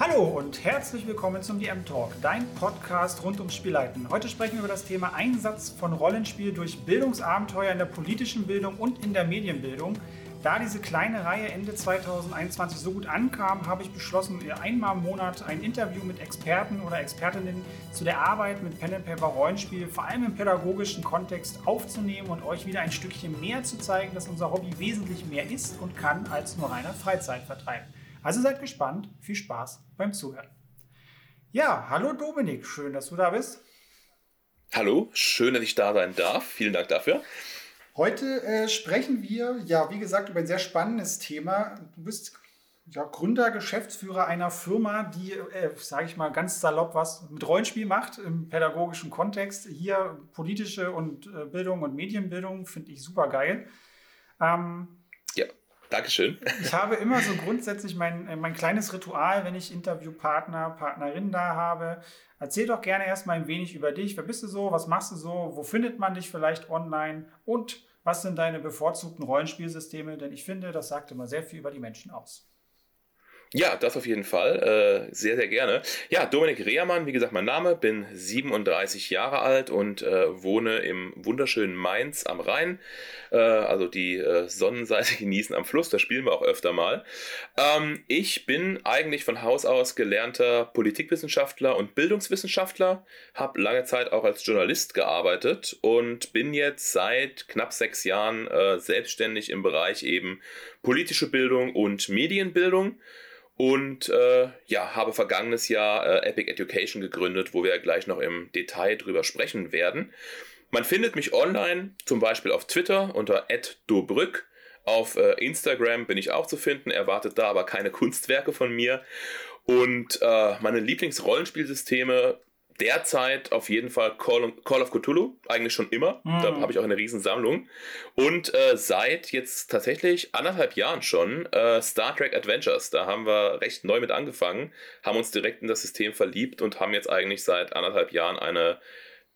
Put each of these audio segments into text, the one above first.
Hallo und herzlich willkommen zum DM Talk, dein Podcast rund ums Spielleiten. Heute sprechen wir über das Thema Einsatz von Rollenspiel durch Bildungsabenteuer in der politischen Bildung und in der Medienbildung. Da diese kleine Reihe Ende 2021 so gut ankam, habe ich beschlossen, einmal im Monat ein Interview mit Experten oder Expertinnen zu der Arbeit mit Pen and Paper Rollenspiel, vor allem im pädagogischen Kontext, aufzunehmen und euch wieder ein Stückchen mehr zu zeigen, dass unser Hobby wesentlich mehr ist und kann als nur reiner Freizeitvertreib. Also seid gespannt, viel Spaß beim Zuhören. Ja, hallo Dominik, schön, dass du da bist. Hallo, schön, dass ich da sein darf. Vielen Dank dafür. Heute äh, sprechen wir, ja, wie gesagt, über ein sehr spannendes Thema. Du bist ja, Gründer, Geschäftsführer einer Firma, die, äh, sage ich mal ganz salopp, was mit Rollenspiel macht im pädagogischen Kontext. Hier politische und äh, Bildung und Medienbildung finde ich super geil. Ähm. Dankeschön. Ich habe immer so grundsätzlich mein, äh, mein kleines Ritual, wenn ich Interviewpartner, Partnerinnen da habe. Erzähl doch gerne erstmal ein wenig über dich. Wer bist du so? Was machst du so? Wo findet man dich vielleicht online? Und was sind deine bevorzugten Rollenspielsysteme? Denn ich finde, das sagt immer sehr viel über die Menschen aus. Ja, das auf jeden Fall. Äh, sehr, sehr gerne. Ja, Dominik Rehermann, wie gesagt, mein Name, bin 37 Jahre alt und äh, wohne im wunderschönen Mainz am Rhein. Äh, also die äh, Sonnenseite genießen am Fluss, da spielen wir auch öfter mal. Ähm, ich bin eigentlich von Haus aus gelernter Politikwissenschaftler und Bildungswissenschaftler, habe lange Zeit auch als Journalist gearbeitet und bin jetzt seit knapp sechs Jahren äh, selbstständig im Bereich eben politische Bildung und Medienbildung und äh, ja, habe vergangenes Jahr äh, Epic Education gegründet, wo wir gleich noch im Detail drüber sprechen werden. Man findet mich online, zum Beispiel auf Twitter unter @dobrück. Auf äh, Instagram bin ich auch zu finden, erwartet da aber keine Kunstwerke von mir. Und äh, meine Lieblingsrollenspielsysteme derzeit auf jeden Fall Call, Call of Cthulhu, eigentlich schon immer. Mhm. Da habe ich auch eine Riesensammlung. Und äh, seit jetzt tatsächlich anderthalb Jahren schon äh, Star Trek Adventures. Da haben wir recht neu mit angefangen, haben uns direkt in das System verliebt und haben jetzt eigentlich seit anderthalb Jahren eine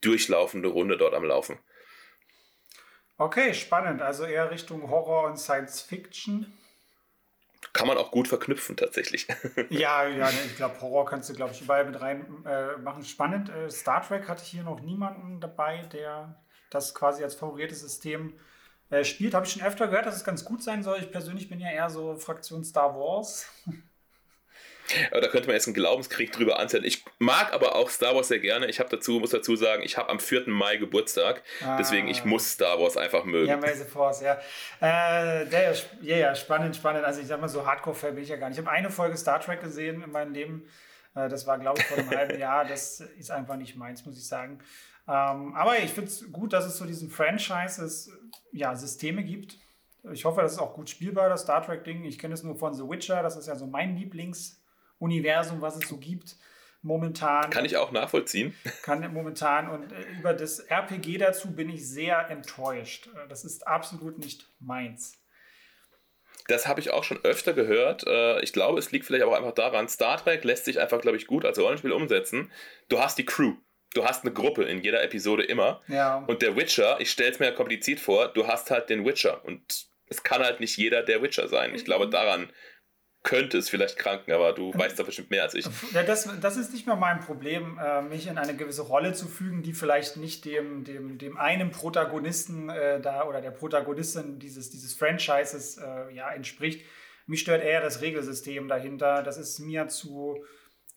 durchlaufende Runde dort am Laufen. Okay, spannend. Also eher Richtung Horror und Science Fiction kann man auch gut verknüpfen tatsächlich. ja, ja, ne, ich glaube, Horror kannst du, glaube ich, überall mit rein äh, machen. Spannend, äh, Star Trek hatte ich hier noch niemanden dabei, der das quasi als favoriertes System äh, spielt. Habe ich schon öfter gehört, dass es ganz gut sein soll. Ich persönlich bin ja eher so Fraktion Star Wars. da könnte man jetzt einen Glaubenskrieg drüber anzählen. Ich mag aber auch Star Wars sehr gerne. Ich habe dazu, muss dazu sagen, ich habe am 4. Mai Geburtstag. Ah. Deswegen, ich muss Star Wars einfach mögen. Ja, May the Force, ja. Äh, der, ja, ja, spannend, spannend. Also ich sag mal, so Hardcore-Fan bin ich ja gar nicht. Ich habe eine Folge Star Trek gesehen in meinem Leben. Äh, das war, glaube ich, vor einem halben Jahr. Das ist einfach nicht meins, muss ich sagen. Ähm, aber ich finde es gut, dass es so diesen Franchises ja, Systeme gibt. Ich hoffe, das ist auch gut spielbar, das Star Trek-Ding. Ich kenne es nur von The Witcher. Das ist ja so mein Lieblings- Universum, was es so gibt momentan. Kann ich auch nachvollziehen. Kann momentan und äh, über das RPG dazu bin ich sehr enttäuscht. Äh, das ist absolut nicht meins. Das habe ich auch schon öfter gehört. Äh, ich glaube, es liegt vielleicht aber einfach daran, Star Trek lässt sich einfach, glaube ich, gut als Rollenspiel umsetzen. Du hast die Crew. Du hast eine Gruppe in jeder Episode immer. Ja. Und der Witcher, ich stelle es mir kompliziert vor, du hast halt den Witcher. Und es kann halt nicht jeder der Witcher sein. Ich glaube, daran könnte es vielleicht kranken, aber du weißt da bestimmt mehr als ich. Ja, das, das ist nicht mehr mein Problem, äh, mich in eine gewisse Rolle zu fügen, die vielleicht nicht dem, dem, dem einen Protagonisten äh, da oder der Protagonistin dieses, dieses Franchises äh, ja, entspricht. Mich stört eher das Regelsystem dahinter. Das ist mir zu.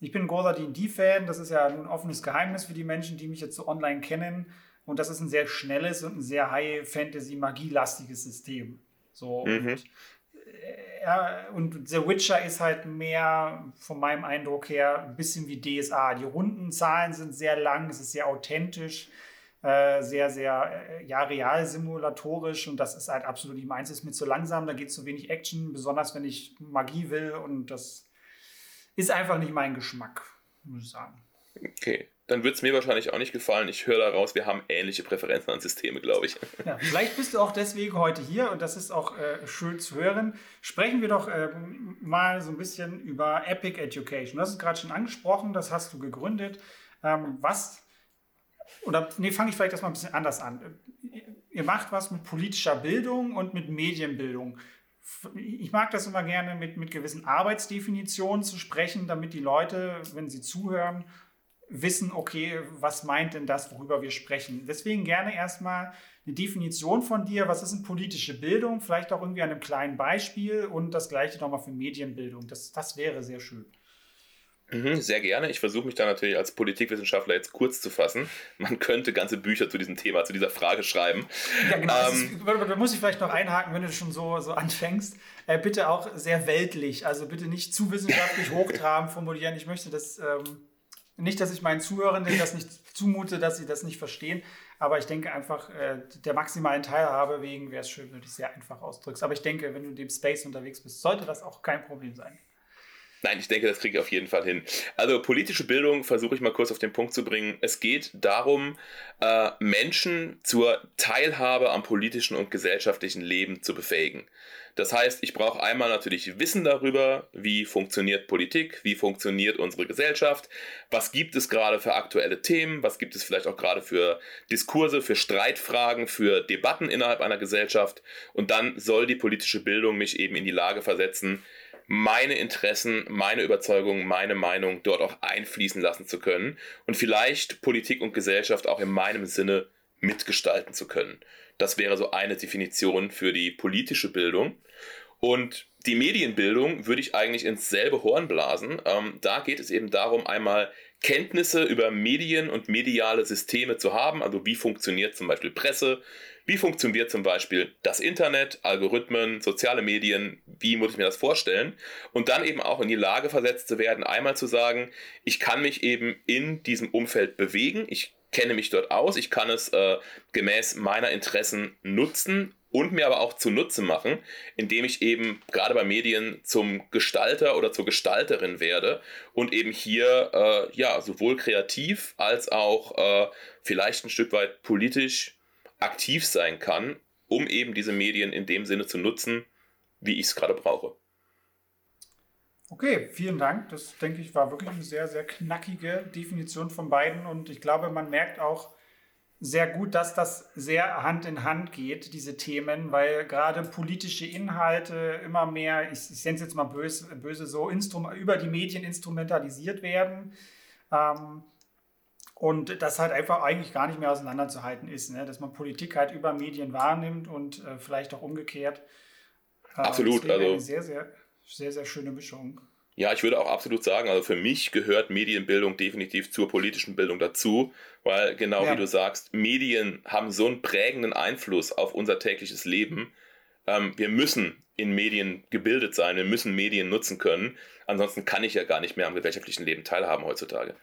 Ich bin ein großer D&D-Fan. Das ist ja ein offenes Geheimnis für die Menschen, die mich jetzt so online kennen. Und das ist ein sehr schnelles und ein sehr High-Fantasy-Magie-lastiges System. So. Mhm. Und ja, und The Witcher ist halt mehr von meinem Eindruck her ein bisschen wie DSA. Die runden Zahlen sind sehr lang, es ist sehr authentisch, äh, sehr, sehr, äh, ja, real simulatorisch und das ist halt absolut nicht meins. Es ist mir zu langsam, da geht zu wenig Action, besonders wenn ich Magie will und das ist einfach nicht mein Geschmack, muss ich sagen. Okay dann wird es mir wahrscheinlich auch nicht gefallen. Ich höre daraus, wir haben ähnliche Präferenzen an Systeme, glaube ich. Ja, vielleicht bist du auch deswegen heute hier und das ist auch äh, schön zu hören. Sprechen wir doch äh, mal so ein bisschen über Epic Education. Du hast es gerade schon angesprochen, das hast du gegründet. Ähm, was, oder nee, fange ich vielleicht erstmal ein bisschen anders an. Ihr macht was mit politischer Bildung und mit Medienbildung. ich mag das immer gerne mit, mit gewissen Arbeitsdefinitionen zu sprechen, damit die Leute, wenn sie zuhören, wissen, okay, was meint denn das, worüber wir sprechen. Deswegen gerne erstmal eine Definition von dir, was ist denn politische Bildung, vielleicht auch irgendwie an einem kleinen Beispiel und das gleiche nochmal für Medienbildung. Das, das wäre sehr schön. Mhm, sehr gerne. Ich versuche mich da natürlich als Politikwissenschaftler jetzt kurz zu fassen. Man könnte ganze Bücher zu diesem Thema, zu dieser Frage schreiben. Ja, genau. Ähm, ist, da muss ich vielleicht noch einhaken, wenn du schon so, so anfängst. Äh, bitte auch sehr weltlich. Also bitte nicht zu wissenschaftlich hochtrabend formulieren. Ich möchte das ähm, nicht, dass ich meinen Zuhörenden das nicht zumute, dass sie das nicht verstehen. Aber ich denke einfach, äh, der maximalen Teilhabe wegen wäre es schön, wenn du dich sehr einfach ausdrückst. Aber ich denke, wenn du in dem Space unterwegs bist, sollte das auch kein Problem sein. Nein, ich denke, das kriege ich auf jeden Fall hin. Also politische Bildung versuche ich mal kurz auf den Punkt zu bringen. Es geht darum, äh, Menschen zur Teilhabe am politischen und gesellschaftlichen Leben zu befähigen. Das heißt, ich brauche einmal natürlich Wissen darüber, wie funktioniert Politik, wie funktioniert unsere Gesellschaft, was gibt es gerade für aktuelle Themen, was gibt es vielleicht auch gerade für Diskurse, für Streitfragen, für Debatten innerhalb einer Gesellschaft. Und dann soll die politische Bildung mich eben in die Lage versetzen, meine Interessen, meine Überzeugungen, meine Meinung dort auch einfließen lassen zu können und vielleicht Politik und Gesellschaft auch in meinem Sinne mitgestalten zu können. Das wäre so eine Definition für die politische Bildung. Und die Medienbildung würde ich eigentlich ins selbe Horn blasen. Ähm, da geht es eben darum, einmal Kenntnisse über Medien und mediale Systeme zu haben. Also wie funktioniert zum Beispiel Presse, wie funktioniert zum Beispiel das Internet, Algorithmen, soziale Medien, wie muss ich mir das vorstellen? Und dann eben auch in die Lage versetzt zu werden, einmal zu sagen, ich kann mich eben in diesem Umfeld bewegen, ich kenne mich dort aus, ich kann es äh, gemäß meiner Interessen nutzen und mir aber auch zunutze machen, indem ich eben gerade bei Medien zum Gestalter oder zur Gestalterin werde und eben hier äh, ja sowohl kreativ als auch äh, vielleicht ein Stück weit politisch aktiv sein kann, um eben diese Medien in dem Sinne zu nutzen, wie ich es gerade brauche. Okay, vielen Dank. Das denke ich war wirklich eine sehr, sehr knackige Definition von beiden und ich glaube, man merkt auch sehr gut, dass das sehr Hand in Hand geht, diese Themen, weil gerade politische Inhalte immer mehr, ich, ich nenne es jetzt mal böse, böse so, Instrum über die Medien instrumentalisiert werden. Ähm, und das halt einfach eigentlich gar nicht mehr auseinanderzuhalten ist, ne? dass man Politik halt über Medien wahrnimmt und äh, vielleicht auch umgekehrt. Äh, absolut. also sehr, sehr, sehr, sehr schöne Mischung. Ja, ich würde auch absolut sagen, also für mich gehört Medienbildung definitiv zur politischen Bildung dazu, weil genau ja. wie du sagst, Medien haben so einen prägenden Einfluss auf unser tägliches Leben. Ähm, wir müssen in Medien gebildet sein, wir müssen Medien nutzen können. Ansonsten kann ich ja gar nicht mehr am gesellschaftlichen Leben teilhaben heutzutage.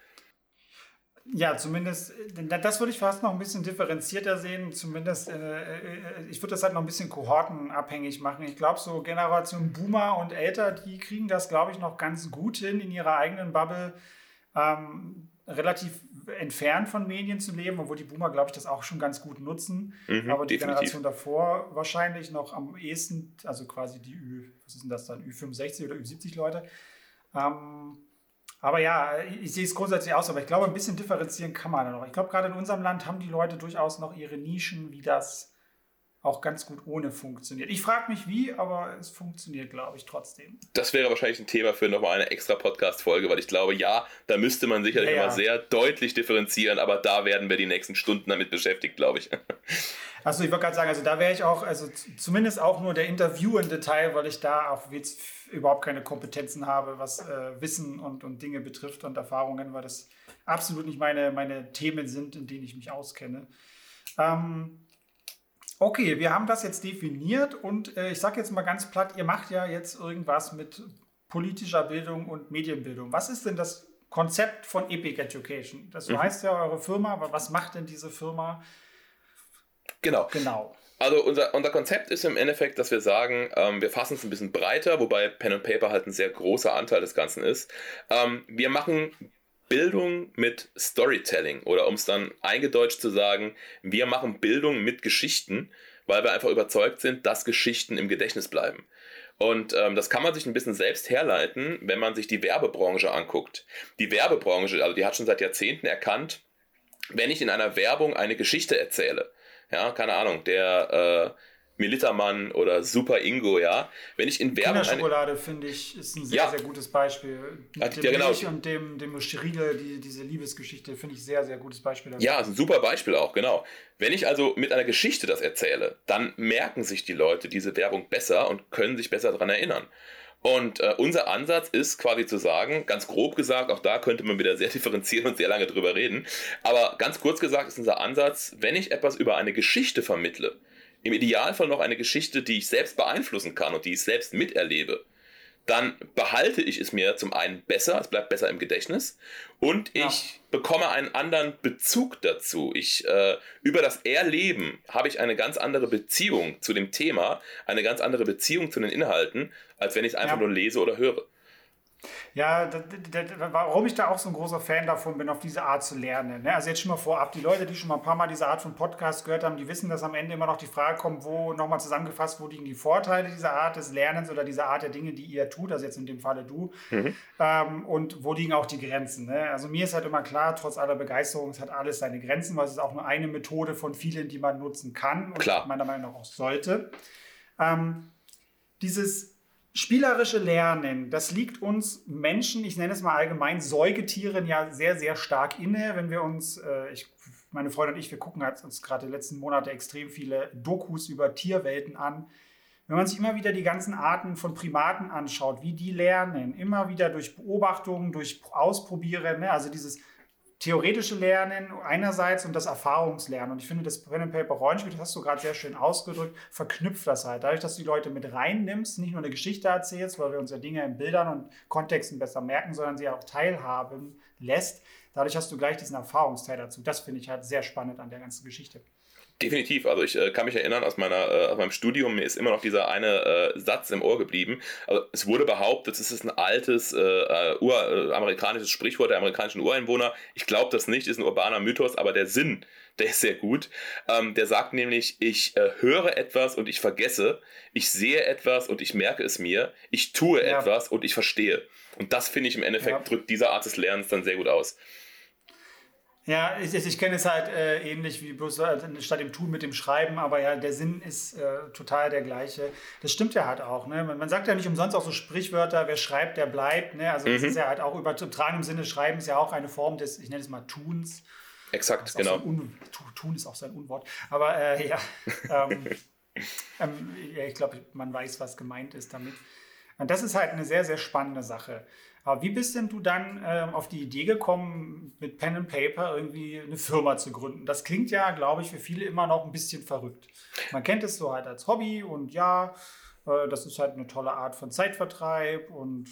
Ja, zumindest, das würde ich fast noch ein bisschen differenzierter sehen. Zumindest, äh, äh, ich würde das halt noch ein bisschen kohortenabhängig machen. Ich glaube, so Generation Boomer und älter, die kriegen das, glaube ich, noch ganz gut hin, in ihrer eigenen Bubble ähm, relativ entfernt von Medien zu leben, obwohl die Boomer, glaube ich, das auch schon ganz gut nutzen. Mhm, Aber die definitiv. Generation davor wahrscheinlich noch am ehesten, also quasi die Ü, was ist denn das dann, Ü65 oder Ü70 Leute. Ähm, aber ja, ich sehe es grundsätzlich aus, aber ich glaube, ein bisschen differenzieren kann man da noch. Ich glaube, gerade in unserem Land haben die Leute durchaus noch ihre Nischen, wie das auch ganz gut ohne funktioniert. Ich frage mich wie, aber es funktioniert, glaube ich, trotzdem. Das wäre wahrscheinlich ein Thema für nochmal eine extra Podcast-Folge, weil ich glaube, ja, da müsste man sicherlich ja, ja. mal sehr deutlich differenzieren, aber da werden wir die nächsten Stunden damit beschäftigt, glaube ich. Achso, ich wollte gerade sagen, also da wäre ich auch, also zumindest auch nur der interviewende Teil, weil ich da auch jetzt überhaupt keine Kompetenzen habe, was äh, Wissen und, und Dinge betrifft und Erfahrungen, weil das absolut nicht meine, meine Themen sind, in denen ich mich auskenne. Ähm, okay, wir haben das jetzt definiert und äh, ich sage jetzt mal ganz platt, ihr macht ja jetzt irgendwas mit politischer Bildung und Medienbildung. Was ist denn das Konzept von Epic Education? Das mhm. heißt ja eure Firma, aber was macht denn diese Firma? Genau. Genau. Also unser, unser Konzept ist im Endeffekt, dass wir sagen, ähm, wir fassen es ein bisschen breiter, wobei Pen and Paper halt ein sehr großer Anteil des Ganzen ist. Ähm, wir machen Bildung mit Storytelling oder um es dann eingedeutscht zu sagen, wir machen Bildung mit Geschichten, weil wir einfach überzeugt sind, dass Geschichten im Gedächtnis bleiben. Und ähm, das kann man sich ein bisschen selbst herleiten, wenn man sich die Werbebranche anguckt. Die Werbebranche, also die hat schon seit Jahrzehnten erkannt, wenn ich in einer Werbung eine Geschichte erzähle, ja, keine Ahnung, der, äh, Militermann oder Super Ingo, ja. Wenn ich in Werbung. Kinderschokolade, finde ich, ist ein sehr, ja. sehr gutes Beispiel. Mit dem ja, genau. Milch und dem, dem Riegel, die, diese Liebesgeschichte, finde ich sehr, sehr gutes Beispiel. Dafür. Ja, ist ein super Beispiel auch, genau. Wenn ich also mit einer Geschichte das erzähle, dann merken sich die Leute diese Werbung besser und können sich besser daran erinnern. Und äh, unser Ansatz ist quasi zu sagen, ganz grob gesagt, auch da könnte man wieder sehr differenzieren und sehr lange drüber reden, aber ganz kurz gesagt ist unser Ansatz, wenn ich etwas über eine Geschichte vermittle, im Idealfall noch eine Geschichte, die ich selbst beeinflussen kann und die ich selbst miterlebe, dann behalte ich es mir zum einen besser, es bleibt besser im Gedächtnis und ich ja. bekomme einen anderen Bezug dazu. Ich äh, über das Erleben habe ich eine ganz andere Beziehung zu dem Thema, eine ganz andere Beziehung zu den Inhalten, als wenn ich es einfach ja. nur lese oder höre. Ja, warum ich da auch so ein großer Fan davon bin, auf diese Art zu lernen. Ne? Also jetzt schon mal vorab, die Leute, die schon mal ein paar Mal diese Art von Podcast gehört haben, die wissen, dass am Ende immer noch die Frage kommt, wo nochmal zusammengefasst, wo liegen die Vorteile dieser Art des Lernens oder dieser Art der Dinge, die ihr tut, also jetzt in dem Falle du, mhm. ähm, und wo liegen auch die Grenzen. Ne? Also mir ist halt immer klar, trotz aller Begeisterung, es hat alles seine Grenzen, weil es ist auch nur eine Methode von vielen, die man nutzen kann und klar. meiner Meinung nach auch sollte. Ähm, dieses spielerische Lernen, das liegt uns Menschen, ich nenne es mal allgemein Säugetieren ja sehr, sehr stark inne. Wenn wir uns, äh, ich, meine Freundin und ich, wir gucken uns gerade die letzten Monate extrem viele Dokus über Tierwelten an. Wenn man sich immer wieder die ganzen Arten von Primaten anschaut, wie die lernen, immer wieder durch Beobachtungen, durch Ausprobieren, ne? also dieses theoretische Lernen einerseits und das Erfahrungslernen. Und ich finde, das Pen and Paper Rollenspiel, das hast du gerade sehr schön ausgedrückt, verknüpft das halt. Dadurch, dass du die Leute mit reinnimmst, nicht nur eine Geschichte erzählst, weil wir uns ja Dinge in Bildern und Kontexten besser merken, sondern sie auch teilhaben lässt. Dadurch hast du gleich diesen Erfahrungsteil dazu. Das finde ich halt sehr spannend an der ganzen Geschichte. Definitiv. Also ich äh, kann mich erinnern aus, meiner, äh, aus meinem Studium, mir ist immer noch dieser eine äh, Satz im Ohr geblieben. Also es wurde behauptet, es ist ein altes äh, äh, uramerikanisches Sprichwort der amerikanischen Ureinwohner. Ich glaube das nicht, ist ein urbaner Mythos, aber der Sinn, der ist sehr gut. Ähm, der sagt nämlich, ich äh, höre etwas und ich vergesse, ich sehe etwas und ich merke es mir, ich tue ja. etwas und ich verstehe. Und das finde ich im Endeffekt ja. drückt diese Art des Lernens dann sehr gut aus. Ja, ich, ich kenne es halt äh, ähnlich wie bloß äh, statt dem Tun mit dem Schreiben, aber ja, der Sinn ist äh, total der gleiche. Das stimmt ja halt auch. Ne? Man, man, sagt ja nicht umsonst auch so Sprichwörter, wer schreibt, der bleibt. Ne? Also, mhm. das ist ja halt auch übertragen im Sinne, Schreiben ist ja auch eine Form des, ich nenne es mal, Tuns. Exakt, genau. So Un Tun ist auch so ein Unwort. Aber äh, ja, ähm, ähm, ja, ich glaube, man weiß, was gemeint ist damit. Und das ist halt eine sehr, sehr spannende Sache. Aber wie bist denn du dann äh, auf die Idee gekommen, mit Pen and Paper irgendwie eine Firma zu gründen? Das klingt ja, glaube ich, für viele immer noch ein bisschen verrückt. Man kennt es so halt als Hobby und ja, äh, das ist halt eine tolle Art von Zeitvertreib und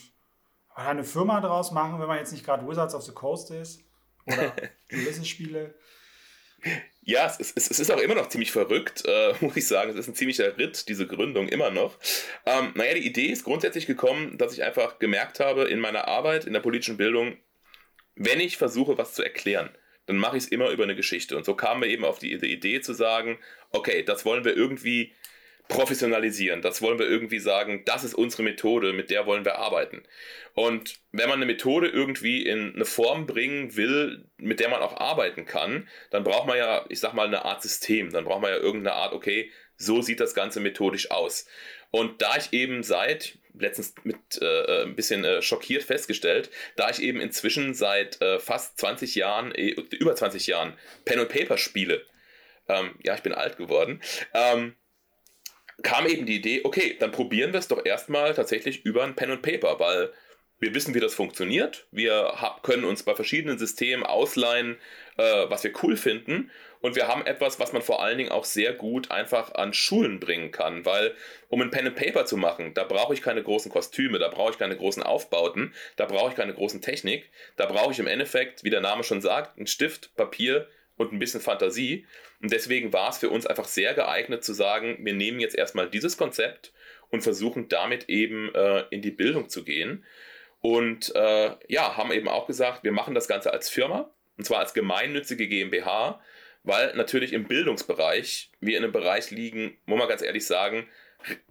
eine Firma draus machen, wenn man jetzt nicht gerade Wizards of the Coast ist oder Ulysses-Spiele. Ja, es ist, es ist auch immer noch ziemlich verrückt, äh, muss ich sagen. Es ist ein ziemlicher Ritt, diese Gründung immer noch. Ähm, naja, die Idee ist grundsätzlich gekommen, dass ich einfach gemerkt habe in meiner Arbeit, in der politischen Bildung, wenn ich versuche, was zu erklären, dann mache ich es immer über eine Geschichte. Und so kamen wir eben auf die Idee zu sagen, okay, das wollen wir irgendwie professionalisieren. Das wollen wir irgendwie sagen, das ist unsere Methode, mit der wollen wir arbeiten. Und wenn man eine Methode irgendwie in eine Form bringen will, mit der man auch arbeiten kann, dann braucht man ja, ich sag mal, eine Art System. Dann braucht man ja irgendeine Art, okay, so sieht das Ganze methodisch aus. Und da ich eben seit, letztens mit äh, ein bisschen äh, schockiert festgestellt, da ich eben inzwischen seit äh, fast 20 Jahren, äh, über 20 Jahren Pen und Paper spiele, ähm, ja, ich bin alt geworden, ähm, kam eben die Idee, okay, dann probieren wir es doch erstmal tatsächlich über ein Pen und Paper, weil wir wissen, wie das funktioniert. Wir können uns bei verschiedenen Systemen ausleihen, äh, was wir cool finden. Und wir haben etwas, was man vor allen Dingen auch sehr gut einfach an Schulen bringen kann, weil um ein Pen and Paper zu machen, da brauche ich keine großen Kostüme, da brauche ich keine großen Aufbauten, da brauche ich keine großen Technik, da brauche ich im Endeffekt, wie der Name schon sagt, einen Stift, Papier und ein bisschen Fantasie. Und deswegen war es für uns einfach sehr geeignet zu sagen, wir nehmen jetzt erstmal dieses Konzept und versuchen damit eben äh, in die Bildung zu gehen. Und äh, ja, haben eben auch gesagt, wir machen das Ganze als Firma, und zwar als gemeinnützige GmbH, weil natürlich im Bildungsbereich wir in einem Bereich liegen, muss man ganz ehrlich sagen,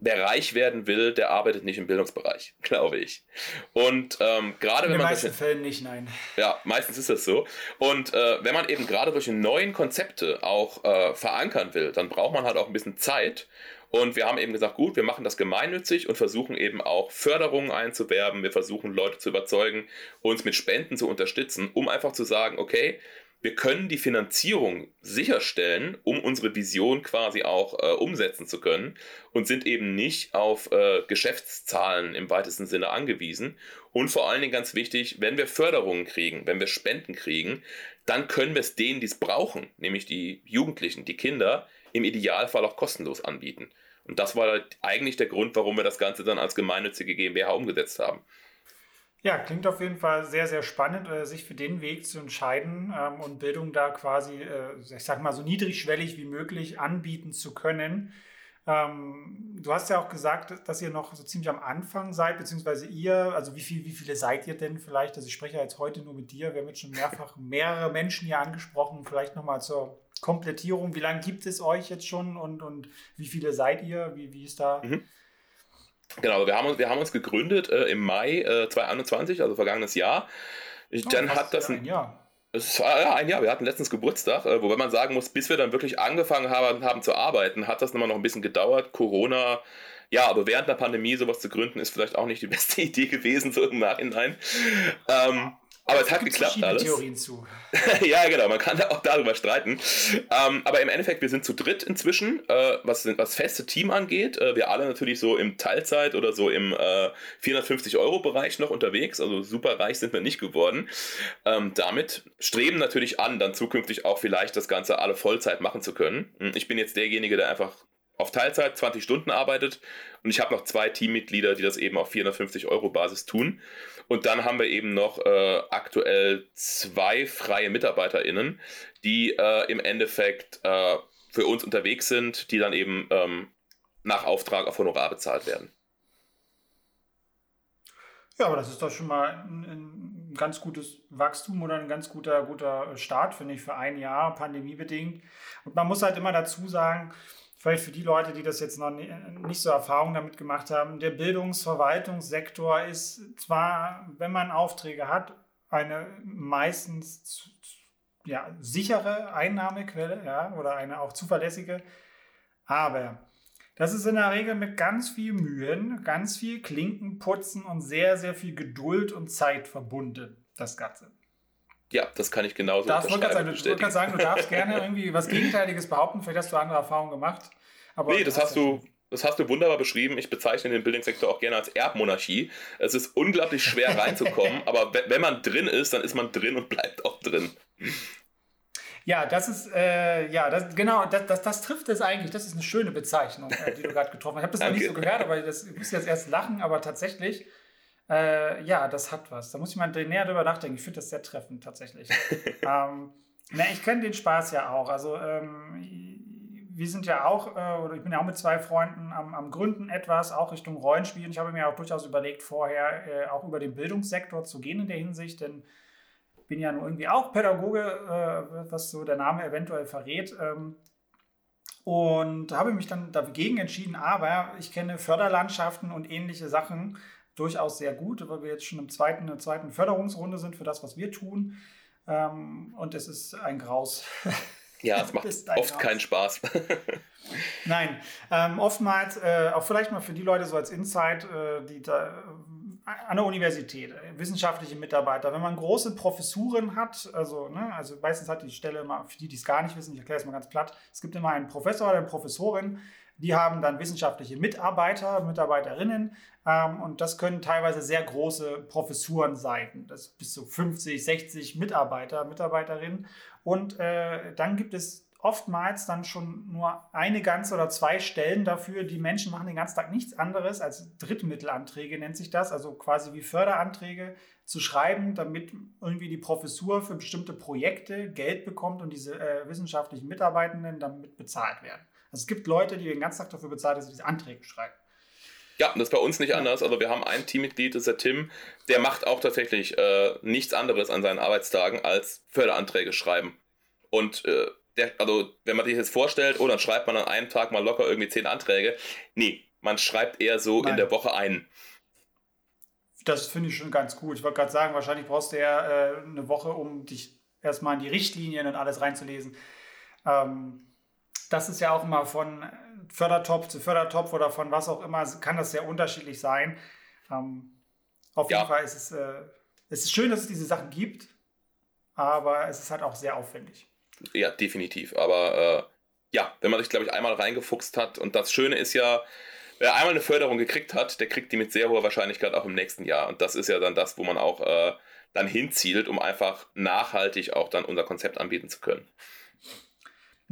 wer reich werden will, der arbeitet nicht im Bildungsbereich, glaube ich. Und ähm, gerade wenn man. In den meisten Fällen nicht, nein. Ja, meistens ist das so. Und äh, wenn man eben gerade solche neuen Konzepte auch äh, verankern will, dann braucht man halt auch ein bisschen Zeit. Und wir haben eben gesagt, gut, wir machen das gemeinnützig und versuchen eben auch Förderungen einzuwerben. Wir versuchen Leute zu überzeugen, uns mit Spenden zu unterstützen, um einfach zu sagen, okay, wir können die Finanzierung sicherstellen, um unsere Vision quasi auch äh, umsetzen zu können und sind eben nicht auf äh, Geschäftszahlen im weitesten Sinne angewiesen. Und vor allen Dingen ganz wichtig, wenn wir Förderungen kriegen, wenn wir Spenden kriegen, dann können wir es denen, die es brauchen, nämlich die Jugendlichen, die Kinder, im Idealfall auch kostenlos anbieten. Und das war eigentlich der Grund, warum wir das Ganze dann als gemeinnützige GmbH umgesetzt haben. Ja, klingt auf jeden Fall sehr, sehr spannend, äh, sich für den Weg zu entscheiden ähm, und Bildung da quasi, äh, ich sag mal, so niedrigschwellig wie möglich anbieten zu können. Ähm, du hast ja auch gesagt, dass ihr noch so ziemlich am Anfang seid, beziehungsweise ihr, also wie, viel, wie viele seid ihr denn vielleicht? Also ich spreche ja jetzt heute nur mit dir, wir haben jetzt schon mehrfach mehrere Menschen hier angesprochen, vielleicht nochmal zur Komplettierung. Wie lange gibt es euch jetzt schon und, und wie viele seid ihr? Wie, wie ist da? Mhm. Genau, wir haben uns, wir haben uns gegründet äh, im Mai äh, 2021, also vergangenes Jahr. Ich, oh, dann hat das ein Jahr. Es war ja ein Jahr, wir hatten letztens Geburtstag, äh, wobei man sagen muss, bis wir dann wirklich angefangen haben, haben zu arbeiten, hat das nochmal noch ein bisschen gedauert. Corona, ja, aber während der Pandemie sowas zu gründen, ist vielleicht auch nicht die beste Idee gewesen, so im Nachhinein. Ähm, aber es hat geklappt alles. Theorien zu. ja, genau, man kann da auch darüber streiten. Ähm, aber im Endeffekt, wir sind zu dritt inzwischen, äh, was das feste Team angeht. Äh, wir alle natürlich so im Teilzeit oder so im äh, 450-Euro-Bereich noch unterwegs. Also super reich sind wir nicht geworden. Ähm, damit streben natürlich an, dann zukünftig auch vielleicht das Ganze alle Vollzeit machen zu können. Hm, ich bin jetzt derjenige, der einfach auf Teilzeit 20 Stunden arbeitet und ich habe noch zwei Teammitglieder, die das eben auf 450 Euro Basis tun. Und dann haben wir eben noch äh, aktuell zwei freie MitarbeiterInnen, die äh, im Endeffekt äh, für uns unterwegs sind, die dann eben ähm, nach Auftrag auf Honorar bezahlt werden. Ja, aber das ist doch schon mal ein, ein ganz gutes Wachstum oder ein ganz guter, guter Start, finde ich, für ein Jahr, pandemiebedingt. Und man muss halt immer dazu sagen, vielleicht für die Leute, die das jetzt noch nicht so Erfahrung damit gemacht haben, der Bildungsverwaltungssektor ist zwar, wenn man Aufträge hat, eine meistens ja, sichere Einnahmequelle ja, oder eine auch zuverlässige, aber das ist in der Regel mit ganz viel Mühen, ganz viel Klinkenputzen und sehr, sehr viel Geduld und Zeit verbunden, das Ganze. Ja, das kann ich genauso darfst, unterschreiben. Du wollte sagen, du darfst gerne irgendwie was Gegenteiliges behaupten, vielleicht hast du andere Erfahrungen gemacht. Aber nee, das hast du, das hast du wunderbar beschrieben. Ich bezeichne den Bildungssektor auch gerne als Erbmonarchie. Es ist unglaublich schwer reinzukommen, aber wenn man drin ist, dann ist man drin und bleibt auch drin. Ja, das ist, äh, ja, das, genau, das, das, das trifft es eigentlich. Das ist eine schöne Bezeichnung, äh, die du gerade getroffen hast. Ich habe das noch nicht so gehört, aber das, ich muss jetzt erst lachen, aber tatsächlich äh, ja, das hat was. Da muss ich mal näher drüber nachdenken. Ich finde das sehr treffend tatsächlich. ähm, na, ich kenne den Spaß ja auch. Also ähm, wir sind ja auch, äh, oder ich bin ja auch mit zwei Freunden am, am Gründen etwas, auch Richtung Rollenspielen. Ich habe mir auch durchaus überlegt, vorher äh, auch über den Bildungssektor zu gehen in der Hinsicht, denn ich bin ja nun irgendwie auch Pädagoge, äh, was so der Name eventuell verrät. Ähm, und habe mich dann dagegen entschieden, aber ich kenne Förderlandschaften und ähnliche Sachen durchaus sehr gut, weil wir jetzt schon im zweiten, in der zweiten Förderungsrunde sind für das, was wir tun. Ähm, und es ist ein Graus. Ja, es macht oft Graus. keinen Spaß. Nein, ähm, oftmals, äh, auch vielleicht mal für die Leute so als Insight, äh, die da äh, an der Universität, äh, wissenschaftliche Mitarbeiter, wenn man große Professuren hat, also, ne, also meistens hat die Stelle immer, für die, die es gar nicht wissen, ich erkläre es mal ganz platt, es gibt immer einen Professor oder eine Professorin, die haben dann wissenschaftliche Mitarbeiter, Mitarbeiterinnen und das können teilweise sehr große Professuren sein. Das bis zu 50, 60 Mitarbeiter, Mitarbeiterinnen. Und äh, dann gibt es oftmals dann schon nur eine ganze oder zwei Stellen dafür. Die Menschen machen den ganzen Tag nichts anderes als Drittmittelanträge, nennt sich das, also quasi wie Förderanträge zu schreiben, damit irgendwie die Professur für bestimmte Projekte Geld bekommt und diese äh, wissenschaftlichen Mitarbeitenden damit bezahlt werden. Also es gibt Leute, die den ganzen Tag dafür bezahlt, dass sie diese Anträge schreiben. Ja, das ist bei uns nicht anders. Also wir haben ein Teammitglied, das ist der Tim, der macht auch tatsächlich äh, nichts anderes an seinen Arbeitstagen als Förderanträge schreiben. Und äh, der, also wenn man sich jetzt vorstellt, oh, dann schreibt man an einem Tag mal locker irgendwie zehn Anträge. Nee, man schreibt eher so Nein. in der Woche einen. Das finde ich schon ganz gut. Ich wollte gerade sagen, wahrscheinlich brauchst du ja äh, eine Woche, um dich erstmal in die Richtlinien und alles reinzulesen. Ähm, das ist ja auch immer von Fördertopf zu Fördertopf oder von was auch immer, kann das sehr unterschiedlich sein. Ähm, auf jeden Fall ist es, äh, es ist schön, dass es diese Sachen gibt, aber es ist halt auch sehr aufwendig. Ja, definitiv. Aber äh, ja, wenn man sich, glaube ich, einmal reingefuchst hat und das Schöne ist ja, wer einmal eine Förderung gekriegt hat, der kriegt die mit sehr hoher Wahrscheinlichkeit auch im nächsten Jahr. Und das ist ja dann das, wo man auch äh, dann hinzielt, um einfach nachhaltig auch dann unser Konzept anbieten zu können.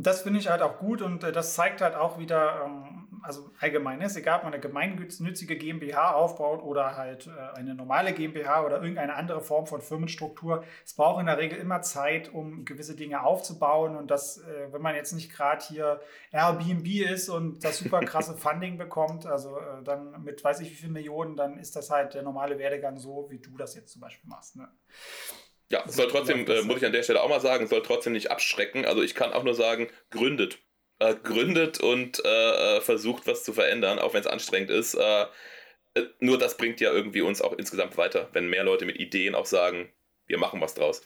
Das finde ich halt auch gut und äh, das zeigt halt auch wieder, ähm, also allgemein ist, egal ob man eine gemeinnützige GmbH aufbaut oder halt äh, eine normale GmbH oder irgendeine andere Form von Firmenstruktur, es braucht in der Regel immer Zeit, um gewisse Dinge aufzubauen und das, äh, wenn man jetzt nicht gerade hier Airbnb ist und das super krasse Funding bekommt, also dann mit weiß ich wie viel Millionen, dann ist das halt der normale Werdegang so, wie du das jetzt zum Beispiel machst. Ne? Ja, es soll trotzdem, äh, muss ich an der Stelle auch mal sagen, soll trotzdem nicht abschrecken. Also ich kann auch nur sagen, gründet. Äh, gründet und äh, äh versucht was zu verändern, auch wenn es anstrengend ist. Äh, äh, nur das bringt ja irgendwie uns auch insgesamt weiter, wenn mehr Leute mit Ideen auch sagen, wir machen was draus.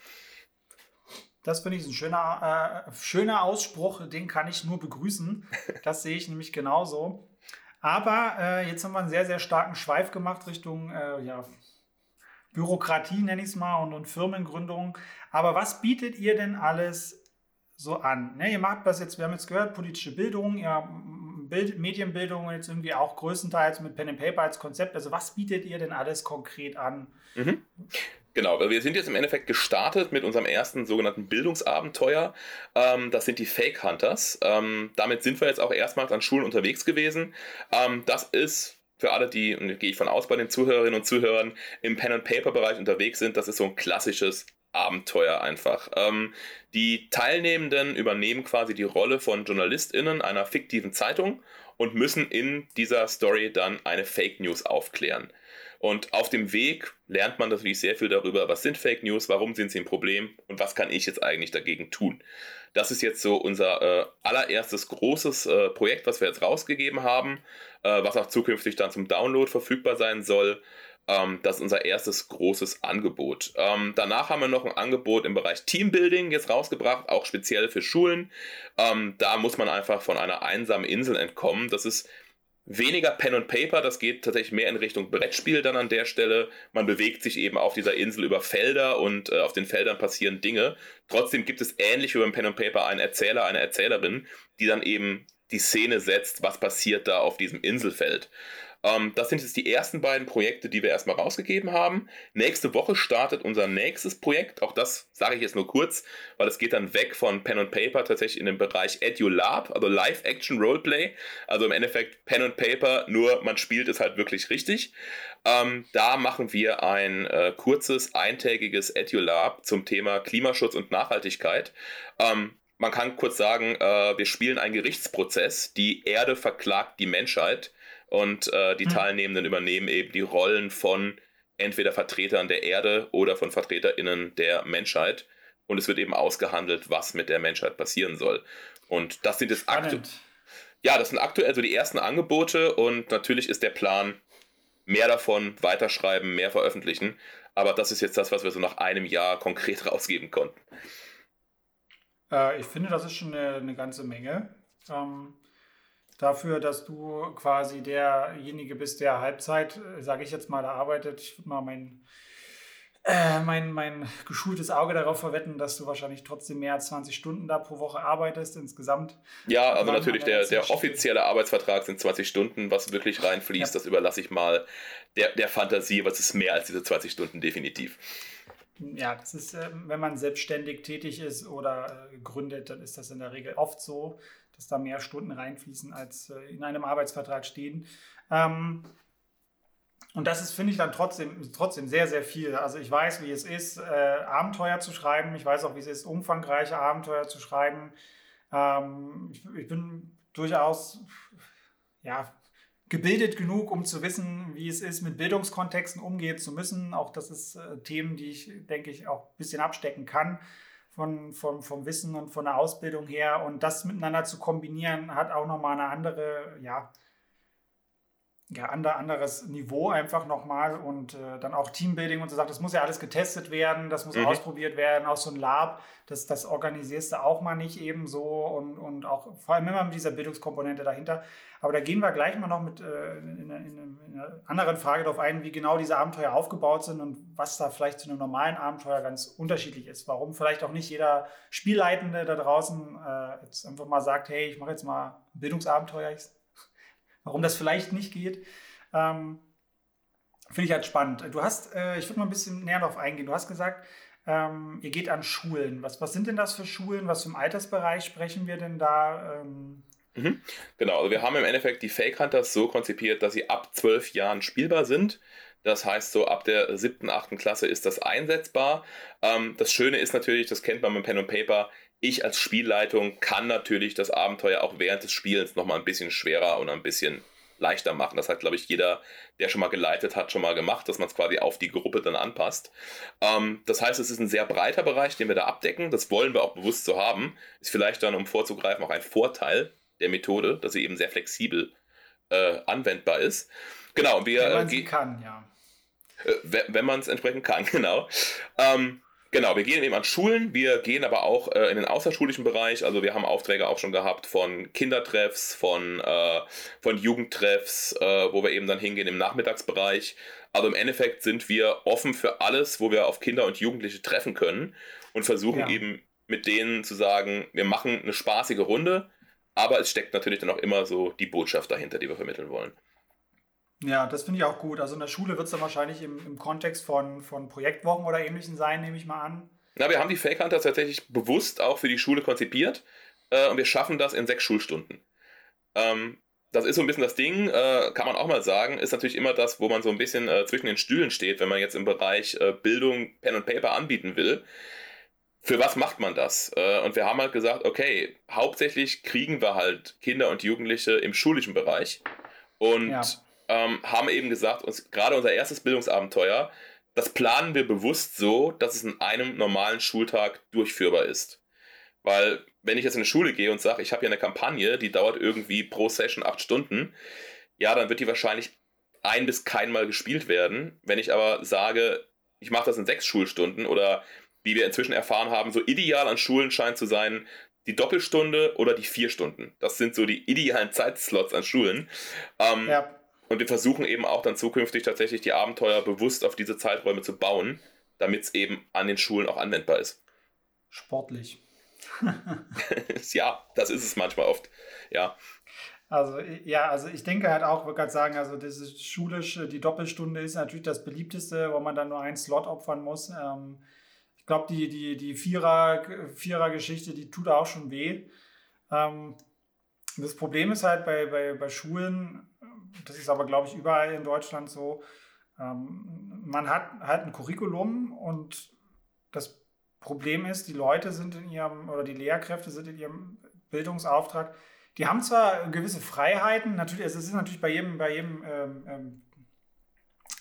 Das finde ich ein schöner, schöner Ausspruch, den kann ich nur begrüßen. Das sehe ich nämlich genauso. Aber jetzt haben wir einen sehr, sehr starken Schweif gemacht Richtung ja, Bürokratie, nenne ich es mal, und, und Firmengründung. Aber was bietet ihr denn alles so an? Ne, ihr macht das jetzt, wir haben jetzt gehört, politische Bildung, ja, Bild, Medienbildung jetzt irgendwie auch größtenteils mit Pen and Paper als Konzept. Also was bietet ihr denn alles konkret an? Mhm. Genau, wir sind jetzt im Endeffekt gestartet mit unserem ersten sogenannten Bildungsabenteuer. Ähm, das sind die Fake Hunters. Ähm, damit sind wir jetzt auch erstmals an Schulen unterwegs gewesen. Ähm, das ist für alle, die, und gehe ich von aus bei den Zuhörerinnen und Zuhörern, im Pen-and-Paper-Bereich unterwegs sind, das ist so ein klassisches Abenteuer einfach. Ähm, die Teilnehmenden übernehmen quasi die Rolle von JournalistInnen einer fiktiven Zeitung und müssen in dieser Story dann eine Fake News aufklären. Und auf dem Weg lernt man natürlich sehr viel darüber, was sind Fake News, warum sind sie ein Problem und was kann ich jetzt eigentlich dagegen tun. Das ist jetzt so unser äh, allererstes großes äh, Projekt, was wir jetzt rausgegeben haben, äh, was auch zukünftig dann zum Download verfügbar sein soll. Ähm, das ist unser erstes großes Angebot. Ähm, danach haben wir noch ein Angebot im Bereich Teambuilding jetzt rausgebracht, auch speziell für Schulen. Ähm, da muss man einfach von einer einsamen Insel entkommen. Das ist weniger Pen und Paper, das geht tatsächlich mehr in Richtung Brettspiel dann an der Stelle. Man bewegt sich eben auf dieser Insel über Felder und äh, auf den Feldern passieren Dinge. Trotzdem gibt es ähnlich wie beim Pen und Paper einen Erzähler, eine Erzählerin, die dann eben die Szene setzt, was passiert da auf diesem Inselfeld. Ähm, das sind jetzt die ersten beiden Projekte, die wir erstmal rausgegeben haben. Nächste Woche startet unser nächstes Projekt. Auch das sage ich jetzt nur kurz, weil es geht dann weg von Pen and Paper tatsächlich in den Bereich EduLab, also Live-Action Roleplay. Also im Endeffekt Pen and Paper, nur man spielt es halt wirklich richtig. Ähm, da machen wir ein äh, kurzes, eintägiges EduLab zum Thema Klimaschutz und Nachhaltigkeit. Ähm, man kann kurz sagen, äh, wir spielen einen Gerichtsprozess. Die Erde verklagt die Menschheit und äh, die mhm. Teilnehmenden übernehmen eben die Rollen von entweder Vertretern der Erde oder von VertreterInnen der Menschheit. Und es wird eben ausgehandelt, was mit der Menschheit passieren soll. Und das sind jetzt aktuell. Ja, das sind aktuell so die ersten Angebote und natürlich ist der Plan, mehr davon weiterschreiben, mehr veröffentlichen. Aber das ist jetzt das, was wir so nach einem Jahr konkret rausgeben konnten. Äh, ich finde, das ist schon eine, eine ganze Menge. Ähm, dafür, dass du quasi derjenige bist, der Halbzeit, äh, sage ich jetzt mal, da arbeitet. Ich würde mal mein, äh, mein, mein geschultes Auge darauf verwetten, dass du wahrscheinlich trotzdem mehr als 20 Stunden da pro Woche arbeitest insgesamt. Ja, also natürlich, der, der offizielle Arbeitsvertrag sind 20 Stunden, was wirklich reinfließt, ja. das überlasse ich mal der, der Fantasie, was ist mehr als diese 20 Stunden definitiv. Ja, das ist, ähm, wenn man selbstständig tätig ist oder äh, gründet, dann ist das in der Regel oft so dass da mehr Stunden reinfließen, als äh, in einem Arbeitsvertrag stehen. Ähm, und das ist, finde ich, dann trotzdem, trotzdem sehr, sehr viel. Also ich weiß, wie es ist, äh, Abenteuer zu schreiben. Ich weiß auch, wie es ist, umfangreiche Abenteuer zu schreiben. Ähm, ich, ich, bin durchaus ja, gebildet genug, um zu wissen, wie es ist, mit Bildungskontexten umgehen zu müssen. Auch das ist äh, Themen, die ich, denke ich, auch ein bisschen abstecken kann von, vom, vom Wissen und von der Ausbildung her. Und das miteinander zu kombinieren, hat auch nochmal eine andere, ja, ja, anderes Niveau einfach nochmal und äh, dann auch Teambuilding und so sagt, das muss ja alles getestet werden, das muss mhm. ausprobiert werden, auch so ein Lab, das, das organisierst du auch mal nicht eben so und, und auch vor allem immer mit dieser Bildungskomponente dahinter. Aber da gehen wir gleich mal noch mit äh, in, in, in, in, einer anderen Frage darauf ein, wie genau diese Abenteuer aufgebaut sind und was da vielleicht zu einem normalen Abenteuer ganz unterschiedlich ist. Warum vielleicht auch nicht jeder Spielleitende da draußen äh, jetzt einfach mal sagt, hey, ich mache jetzt mal ein Bildungsabenteuer. Ich warum das vielleicht nicht geht. Ähm, Finde ich halt spannend. Du hast, äh, ich würde mal ein bisschen näher darauf eingehen. Du hast gesagt, ähm, ihr geht an Schulen. Was, was sind denn das für Schulen? Was für im Altersbereich sprechen wir denn da? Ähm? Mhm. Genau, also wir haben im Endeffekt die Fake Hunters so konzipiert, dass sie ab zwölf Jahren spielbar sind. Das heißt, so ab der siebten, achten Klasse ist das einsetzbar. Ähm, das Schöne ist natürlich, das kennt man mit Pen und Paper, ich als Spielleitung kann natürlich das Abenteuer auch während des Spielens nochmal ein bisschen schwerer und ein bisschen leichter machen. Das hat, glaube ich, jeder, der schon mal geleitet hat, schon mal gemacht, dass man es quasi auf die Gruppe dann anpasst. Ähm, das heißt, es ist ein sehr breiter Bereich, den wir da abdecken. Das wollen wir auch bewusst so haben. Ist vielleicht dann, um vorzugreifen, auch ein Vorteil der Methode, dass sie eben sehr flexibel äh, anwendbar ist. Genau, wir. Wenn man sie kann, ja. Äh, wenn man es entsprechend kann, genau. Ähm, Genau, wir gehen eben an Schulen, wir gehen aber auch äh, in den außerschulischen Bereich. Also wir haben Aufträge auch schon gehabt von Kindertreffs, von, äh, von Jugendtreffs, äh, wo wir eben dann hingehen im Nachmittagsbereich. Also im Endeffekt sind wir offen für alles, wo wir auf Kinder und Jugendliche treffen können und versuchen ja. eben mit denen zu sagen, wir machen eine spaßige Runde, aber es steckt natürlich dann auch immer so die Botschaft dahinter, die wir vermitteln wollen. Ja, das finde ich auch gut. Also in der Schule wird es dann wahrscheinlich im, im Kontext von, von Projektwochen oder ähnlichem sein, nehme ich mal an. Na, wir haben die Fake Hunters tatsächlich bewusst auch für die Schule konzipiert äh, und wir schaffen das in sechs Schulstunden. Ähm, das ist so ein bisschen das Ding, äh, kann man auch mal sagen, ist natürlich immer das, wo man so ein bisschen äh, zwischen den Stühlen steht, wenn man jetzt im Bereich äh, Bildung Pen und Paper anbieten will. Für was macht man das? Äh, und wir haben halt gesagt, okay, hauptsächlich kriegen wir halt Kinder und Jugendliche im schulischen Bereich. Und ja ähm, haben eben gesagt, uns, gerade unser erstes Bildungsabenteuer, das planen wir bewusst so, dass es in einem normalen Schultag durchführbar ist. Weil, wenn ich jetzt in eine Schule gehe und sage, ich habe hier eine Kampagne, die dauert irgendwie pro Session acht Stunden, ja, dann wird die wahrscheinlich ein bis keinmal gespielt werden. Wenn ich aber sage, ich mache das in sechs Schulstunden oder wie wir inzwischen erfahren haben, so ideal an Schulen scheint zu sein, die Doppelstunde oder die vier Stunden. Das sind so die idealen Zeitslots an Schulen. Ähm, ja. Und wir versuchen eben auch dann zukünftig tatsächlich die Abenteuer bewusst auf diese Zeiträume zu bauen, damit es eben an den Schulen auch anwendbar ist. Sportlich. ja, das ist es manchmal oft. Ja. Also, ja, also ich denke halt auch, ich würde gerade sagen, also das schulische, die Doppelstunde ist natürlich das beliebteste, wo man dann nur einen Slot opfern muss. Ähm, ich glaube, die, die, die Vierer, Vierer-Geschichte, die tut auch schon weh. Ähm, das Problem ist halt bei, bei, bei Schulen, das ist aber, glaube ich, überall in Deutschland so. Ähm, man hat halt ein Curriculum und das Problem ist, die Leute sind in ihrem, oder die Lehrkräfte sind in ihrem Bildungsauftrag, die haben zwar gewisse Freiheiten, natürlich, es ist natürlich bei jedem, bei jedem ähm, ähm,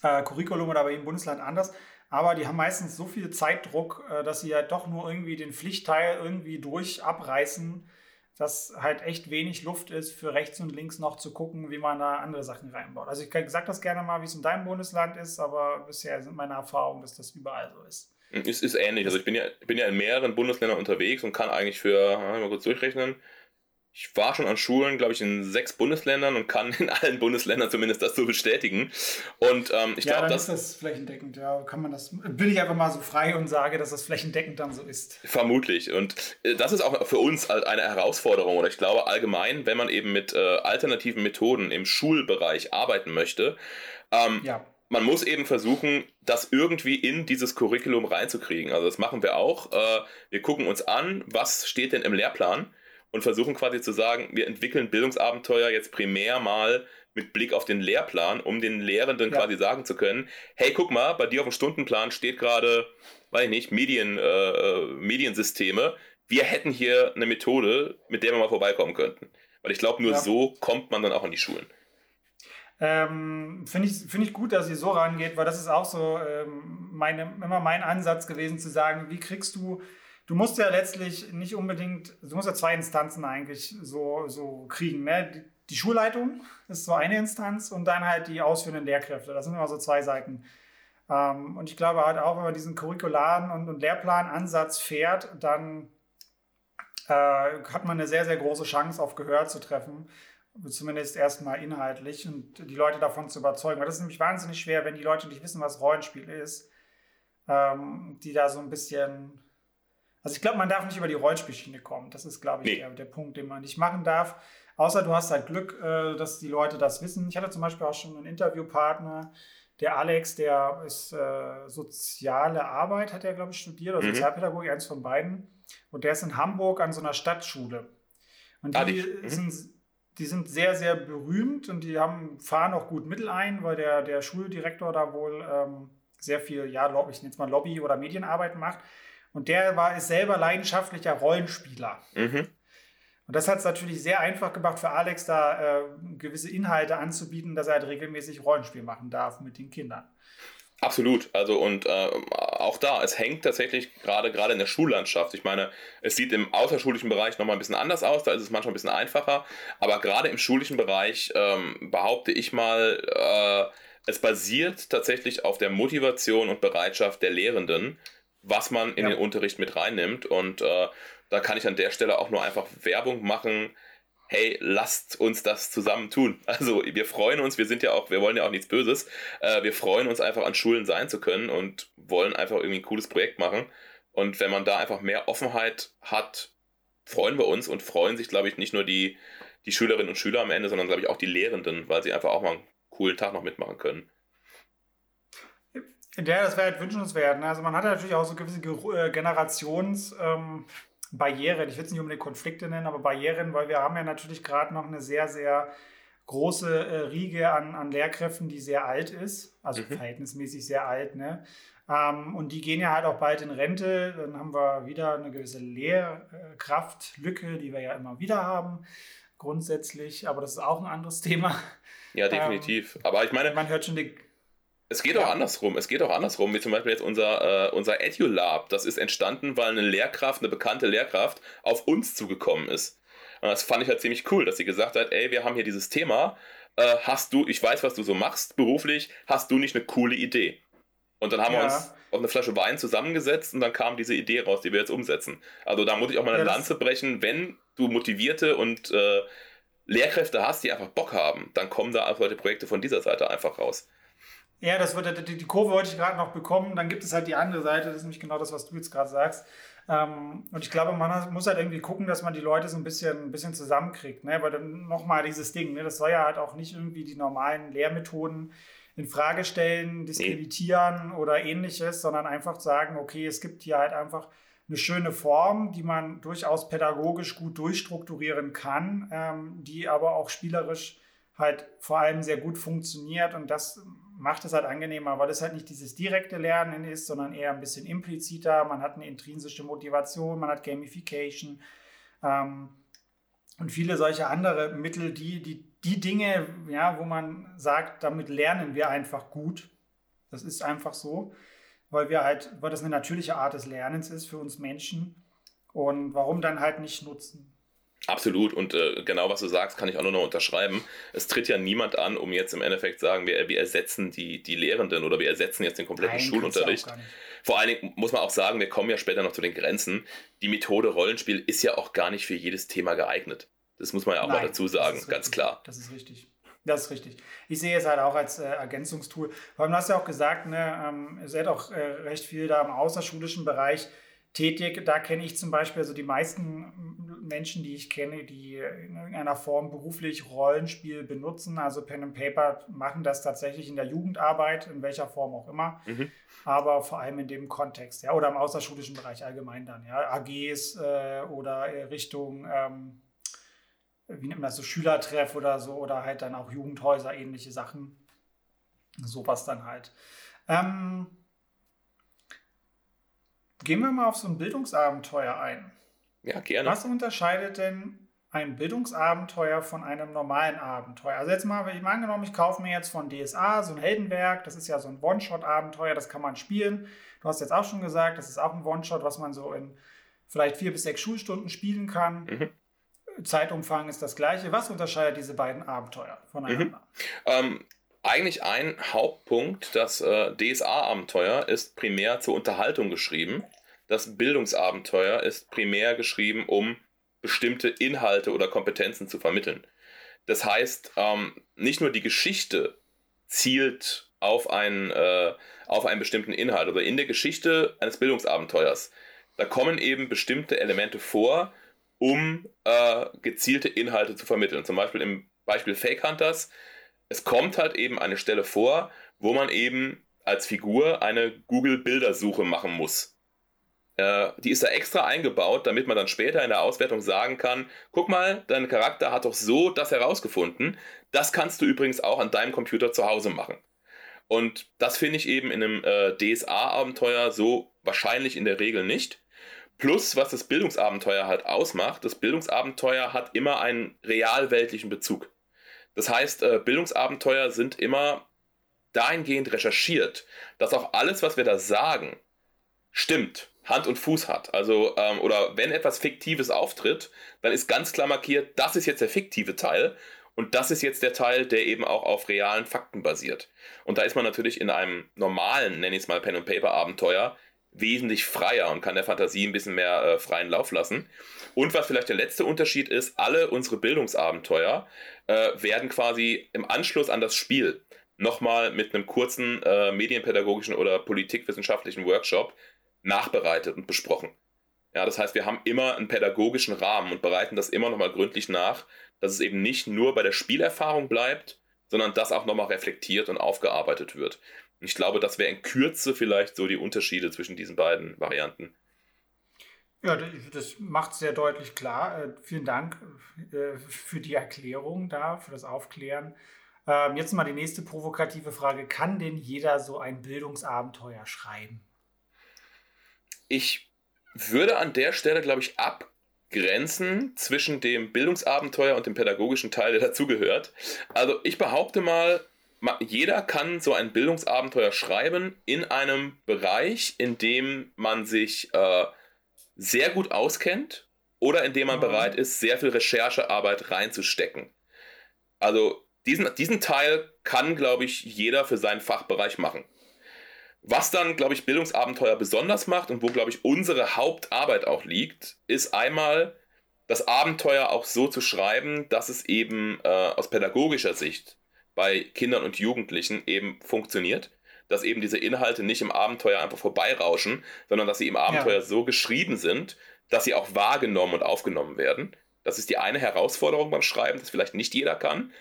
äh, Curriculum oder bei jedem Bundesland anders, aber die haben meistens so viel Zeitdruck, äh, dass sie ja doch nur irgendwie den Pflichtteil irgendwie durch abreißen dass halt echt wenig Luft ist, für rechts und links noch zu gucken, wie man da andere Sachen reinbaut. Also ich sage das gerne mal, wie es in deinem Bundesland ist, aber bisher sind meine Erfahrungen, dass das überall so ist. Es ist ähnlich. Also ich bin ja, bin ja in mehreren Bundesländern unterwegs und kann eigentlich für, mal kurz durchrechnen, ich war schon an Schulen, glaube ich, in sechs Bundesländern und kann in allen Bundesländern zumindest das so bestätigen. Und ähm, ich ja, glaube, das ist das flächendeckend. Ja, kann man das? Bin ich einfach mal so frei und sage, dass das flächendeckend dann so ist. Vermutlich. Und äh, das ist auch für uns halt eine Herausforderung. Oder ich glaube allgemein, wenn man eben mit äh, alternativen Methoden im Schulbereich arbeiten möchte, ähm, ja man muss eben versuchen, das irgendwie in dieses Curriculum reinzukriegen. Also das machen wir auch. Äh, wir gucken uns an, was steht denn im Lehrplan und versuchen quasi zu sagen, wir entwickeln Bildungsabenteuer jetzt primär mal mit Blick auf den Lehrplan, um den Lehrenden ja. quasi sagen zu können, hey, guck mal, bei dir auf dem Stundenplan steht gerade, weiß ich nicht, Medien, äh, äh, Mediensysteme. Wir hätten hier eine Methode, mit der wir mal vorbeikommen könnten. Weil ich glaube, nur ja. so kommt man dann auch an die Schulen. Ähm, Finde ich, find ich gut, dass ihr so rangeht, weil das ist auch so ähm, meine, immer mein Ansatz gewesen, zu sagen, wie kriegst du du musst ja letztlich nicht unbedingt, du musst ja zwei Instanzen eigentlich so, so kriegen. Ne? Die, Schulleitung ist so eine Instanz und dann halt die ausführenden Lehrkräfte. Das sind immer so zwei Seiten. Ähm, und ich glaube halt auch, wenn man diesen curricularen und, und Lehrplanansatz fährt, dann äh, hat man eine sehr, sehr große Chance auf Gehör zu treffen. Zumindest erstmal inhaltlich und die Leute davon zu überzeugen. Weil das ist nämlich wahnsinnig schwer, wenn die Leute nicht wissen, was Rollenspiel ist, ähm, die da so ein bisschen also ich glaube, man darf nicht über die Rollenspielschiene kommen. Das ist, glaube ich, nee. der, der, Punkt, den man nicht machen darf. Außer du hast halt Glück, äh, dass die Leute das wissen. Ich hatte zum Beispiel auch schon einen Interviewpartner, der Alex, der ist äh, soziale Arbeit, hat er, glaube ich, studiert, oder mhm. Sozialpädagogik, eins von beiden. Und der ist in Hamburg an so einer Stadtschule. Und ah, die, mhm. sind, die sind sehr, sehr berühmt und die haben, fahren auch gut Mittel ein, weil der, der Schuldirektor da wohl ähm, sehr viel, ja, ich nenne es mal Lobby- oder Medienarbeit macht. Und der war, ist selber leidenschaftlicher Rollenspieler. Mhm. Und das hat es natürlich sehr einfach gemacht für Alex, da äh, gewisse Inhalte anzubieten, dass er halt regelmäßig Rollenspiel machen darf mit den Kindern. Absolut. Also und äh, auch da, es hängt tatsächlich gerade gerade in der Schullandschaft. Ich meine, es sieht im außerschulischen Bereich nochmal ein bisschen anders aus, da ist es manchmal ein bisschen einfacher. Aber gerade im schulischen Bereich ähm, behaupte ich mal, äh, es basiert tatsächlich auf der Motivation und Bereitschaft der Lehrenden, was man in ja. den Unterricht mit reinnimmt. Und äh, da kann ich an der Stelle auch nur einfach Werbung machen. Hey, lasst uns das zusammen tun. Also wir freuen uns, wir sind ja auch, wir wollen ja auch nichts Böses. Äh, wir freuen uns einfach an Schulen sein zu können und wollen einfach irgendwie ein cooles Projekt machen. Und wenn man da einfach mehr Offenheit hat, freuen wir uns und freuen sich, glaube ich, nicht nur die, die Schülerinnen und Schüler am Ende, sondern, glaube ich, auch die Lehrenden, weil sie einfach auch mal einen coolen Tag noch mitmachen können. Ja, das wäre halt wünschenswert. Ne? Also man hat natürlich auch so gewisse äh, Generationsbarrieren. Ähm, ich will es nicht unbedingt Konflikte nennen, aber Barrieren, weil wir haben ja natürlich gerade noch eine sehr, sehr große äh, Riege an, an Lehrkräften, die sehr alt ist, also mhm. verhältnismäßig sehr alt. Ne? Ähm, und die gehen ja halt auch bald in Rente. Dann haben wir wieder eine gewisse Lehrkraftlücke, die wir ja immer wieder haben, grundsätzlich. Aber das ist auch ein anderes Thema. Ja, definitiv. Ähm, aber ich meine, man hört schon die es geht ja. auch andersrum. Es geht auch andersrum, wie zum Beispiel jetzt unser, äh, unser EduLab. Das ist entstanden, weil eine Lehrkraft, eine bekannte Lehrkraft, auf uns zugekommen ist. Und das fand ich halt ziemlich cool, dass sie gesagt hat, ey, wir haben hier dieses Thema. Äh, hast du, ich weiß, was du so machst beruflich, hast du nicht eine coole Idee? Und dann haben ja. wir uns auf eine Flasche Wein zusammengesetzt und dann kam diese Idee raus, die wir jetzt umsetzen. Also da muss ich auch mal eine ja, Lanze brechen, wenn du motivierte und äh, Lehrkräfte hast, die einfach Bock haben, dann kommen da auch solche Projekte von dieser Seite einfach raus. Ja, das wird, die, die Kurve wollte ich gerade noch bekommen. Dann gibt es halt die andere Seite, das ist nämlich genau das, was du jetzt gerade sagst. Ähm, und ich glaube, man muss halt irgendwie gucken, dass man die Leute so ein bisschen, ein bisschen zusammenkriegt. Ne? Weil dann nochmal dieses Ding, ne? das soll ja halt auch nicht irgendwie die normalen Lehrmethoden in Frage stellen, diskreditieren nee. oder ähnliches, sondern einfach sagen, okay, es gibt hier halt einfach eine schöne Form, die man durchaus pädagogisch gut durchstrukturieren kann, ähm, die aber auch spielerisch halt vor allem sehr gut funktioniert und das macht es halt angenehmer, weil es halt nicht dieses direkte Lernen ist, sondern eher ein bisschen impliziter. Man hat eine intrinsische Motivation, man hat Gamification ähm, und viele solche andere Mittel, die, die, die Dinge, ja, wo man sagt, damit lernen wir einfach gut. Das ist einfach so, weil wir halt, weil das eine natürliche Art des Lernens ist für uns Menschen. Und warum dann halt nicht nutzen? Absolut und äh, genau was du sagst, kann ich auch nur noch unterschreiben. Es tritt ja niemand an, um jetzt im Endeffekt sagen, wir, wir ersetzen die, die Lehrenden oder wir ersetzen jetzt den kompletten Nein, Schulunterricht. Vor allen Dingen muss man auch sagen, wir kommen ja später noch zu den Grenzen. Die Methode Rollenspiel ist ja auch gar nicht für jedes Thema geeignet. Das muss man ja auch Nein, mal dazu sagen, ganz richtig. klar. Das ist richtig. Das ist richtig. Ich sehe es halt auch als äh, Ergänzungstool. Vor allem, du hast ja auch gesagt, ne, ähm, ihr seid auch äh, recht viel da im außerschulischen Bereich tätig. Da kenne ich zum Beispiel, also die meisten Menschen, die ich kenne, die in irgendeiner Form beruflich Rollenspiel benutzen, also Pen and Paper, machen das tatsächlich in der Jugendarbeit, in welcher Form auch immer, mhm. aber vor allem in dem Kontext, ja, oder im außerschulischen Bereich allgemein dann, ja, AGs äh, oder Richtung, ähm, wie nennt man das, so Schülertreff oder so, oder halt dann auch Jugendhäuser, ähnliche Sachen. Sowas dann halt. Ähm, Gehen wir mal auf so ein Bildungsabenteuer ein. Ja, gerne. Was unterscheidet denn ein Bildungsabenteuer von einem normalen Abenteuer? Also jetzt mal, ich mal angenommen, ich kaufe mir jetzt von DSA so ein Heldenwerk, das ist ja so ein One-Shot-Abenteuer, das kann man spielen. Du hast jetzt auch schon gesagt, das ist auch ein One-Shot, was man so in vielleicht vier bis sechs Schulstunden spielen kann. Mhm. Zeitumfang ist das gleiche. Was unterscheidet diese beiden Abenteuer voneinander? Mhm. Ähm, eigentlich ein Hauptpunkt, das äh, DSA-Abenteuer ist primär zur Unterhaltung geschrieben. Das Bildungsabenteuer ist primär geschrieben, um bestimmte Inhalte oder Kompetenzen zu vermitteln. Das heißt, ähm, nicht nur die Geschichte zielt auf einen, äh, auf einen bestimmten Inhalt. Oder in der Geschichte eines Bildungsabenteuers, da kommen eben bestimmte Elemente vor, um äh, gezielte Inhalte zu vermitteln. Zum Beispiel im Beispiel Fake Hunters, es kommt halt eben eine Stelle vor, wo man eben als Figur eine Google-Bildersuche machen muss. Äh, die ist da extra eingebaut, damit man dann später in der Auswertung sagen kann, guck mal, dein Charakter hat doch so das herausgefunden. Das kannst du übrigens auch an deinem Computer zu Hause machen. Und das finde ich eben in einem äh, DSA-Abenteuer so wahrscheinlich in der Regel nicht. Plus, was das Bildungsabenteuer halt ausmacht, das Bildungsabenteuer hat immer einen realweltlichen Bezug. Das heißt, äh, Bildungsabenteuer sind immer dahingehend recherchiert, dass auch alles, was wir da sagen, stimmt. Hand und Fuß hat. Also, ähm, oder wenn etwas Fiktives auftritt, dann ist ganz klar markiert, das ist jetzt der fiktive Teil und das ist jetzt der Teil, der eben auch auf realen Fakten basiert. Und da ist man natürlich in einem normalen, nenne ich es mal Pen-and-Paper-Abenteuer, wesentlich freier und kann der Fantasie ein bisschen mehr äh, freien Lauf lassen. Und was vielleicht der letzte Unterschied ist, alle unsere Bildungsabenteuer äh, werden quasi im Anschluss an das Spiel nochmal mit einem kurzen äh, medienpädagogischen oder politikwissenschaftlichen Workshop nachbereitet und besprochen. Ja, das heißt, wir haben immer einen pädagogischen Rahmen und bereiten das immer nochmal gründlich nach, dass es eben nicht nur bei der Spielerfahrung bleibt, sondern das auch nochmal reflektiert und aufgearbeitet wird. Ich glaube, das wäre in Kürze vielleicht so die Unterschiede zwischen diesen beiden Varianten. Ja, das macht sehr deutlich klar. Äh, vielen Dank äh, für die Erklärung da, für das Aufklären. Ähm, jetzt mal die nächste provokative Frage. Kann denn jeder so ein Bildungsabenteuer schreiben? Ich würde an der Stelle, glaube ich, abgrenzen zwischen dem Bildungsabenteuer und dem pädagogischen Teil, der dazugehört. Also ich behaupte mal, jeder kann so ein Bildungsabenteuer schreiben in einem Bereich, in dem man sich äh, sehr gut auskennt oder in dem man mhm. bereit ist, sehr viel Recherchearbeit reinzustecken. Also diesen, diesen Teil kann, glaube ich, jeder für seinen Fachbereich machen. Was dann, glaube ich, Bildungsabenteuer besonders macht und wo, glaube ich, unsere Hauptarbeit auch liegt, ist einmal das Abenteuer auch so zu schreiben, dass es eben äh, aus pädagogischer Sicht bei Kindern und Jugendlichen eben funktioniert. Dass eben diese Inhalte nicht im Abenteuer einfach vorbeirauschen, sondern dass sie im Abenteuer ja. so geschrieben sind, dass sie auch wahrgenommen und aufgenommen werden. Das ist die eine Herausforderung beim Schreiben, das vielleicht nicht jeder kann.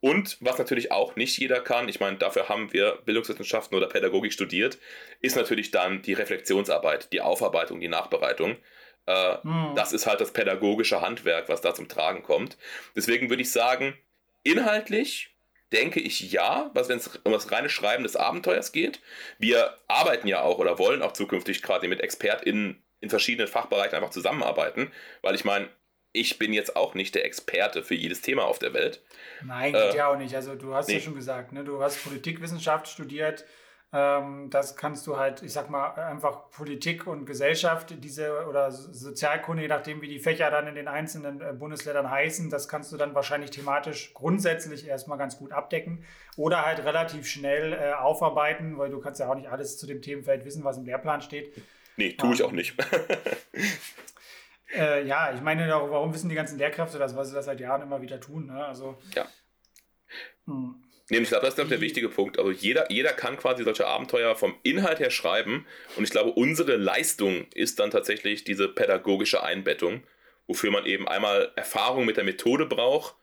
Und was natürlich auch nicht jeder kann, ich meine, dafür haben wir Bildungswissenschaften oder Pädagogik studiert, ist natürlich dann die Reflexionsarbeit, die Aufarbeitung, die Nachbereitung. Äh, hm. Das ist halt das pädagogische Handwerk, was da zum Tragen kommt. Deswegen würde ich sagen, inhaltlich denke ich ja, was wenn es um das reine Schreiben des Abenteuers geht. Wir arbeiten ja auch oder wollen auch zukünftig gerade mit ExpertInnen in verschiedenen Fachbereichen einfach zusammenarbeiten, weil ich meine, ich bin jetzt auch nicht der Experte für jedes Thema auf der Welt. Nein, geht äh, ja auch nicht. Also du hast nee. ja schon gesagt, ne? du hast Politikwissenschaft studiert. Ähm, das kannst du halt, ich sag mal, einfach Politik und Gesellschaft, diese oder Sozialkunde, je nachdem, wie die Fächer dann in den einzelnen äh, Bundesländern heißen, das kannst du dann wahrscheinlich thematisch grundsätzlich erstmal ganz gut abdecken oder halt relativ schnell äh, aufarbeiten, weil du kannst ja auch nicht alles zu dem Themenfeld wissen, was im Lehrplan steht. Nee, tue ich ähm, auch nicht. Äh, ja, ich meine, warum wissen die ganzen Lehrkräfte das, weil sie das seit Jahren immer wieder tun. Ne? Also, ja. Hm. Nee, ich glaube, das ist glaub, der wichtige Punkt. Also jeder, jeder kann quasi solche Abenteuer vom Inhalt her schreiben. Und ich glaube, unsere Leistung ist dann tatsächlich diese pädagogische Einbettung, wofür man eben einmal Erfahrung mit der Methode braucht,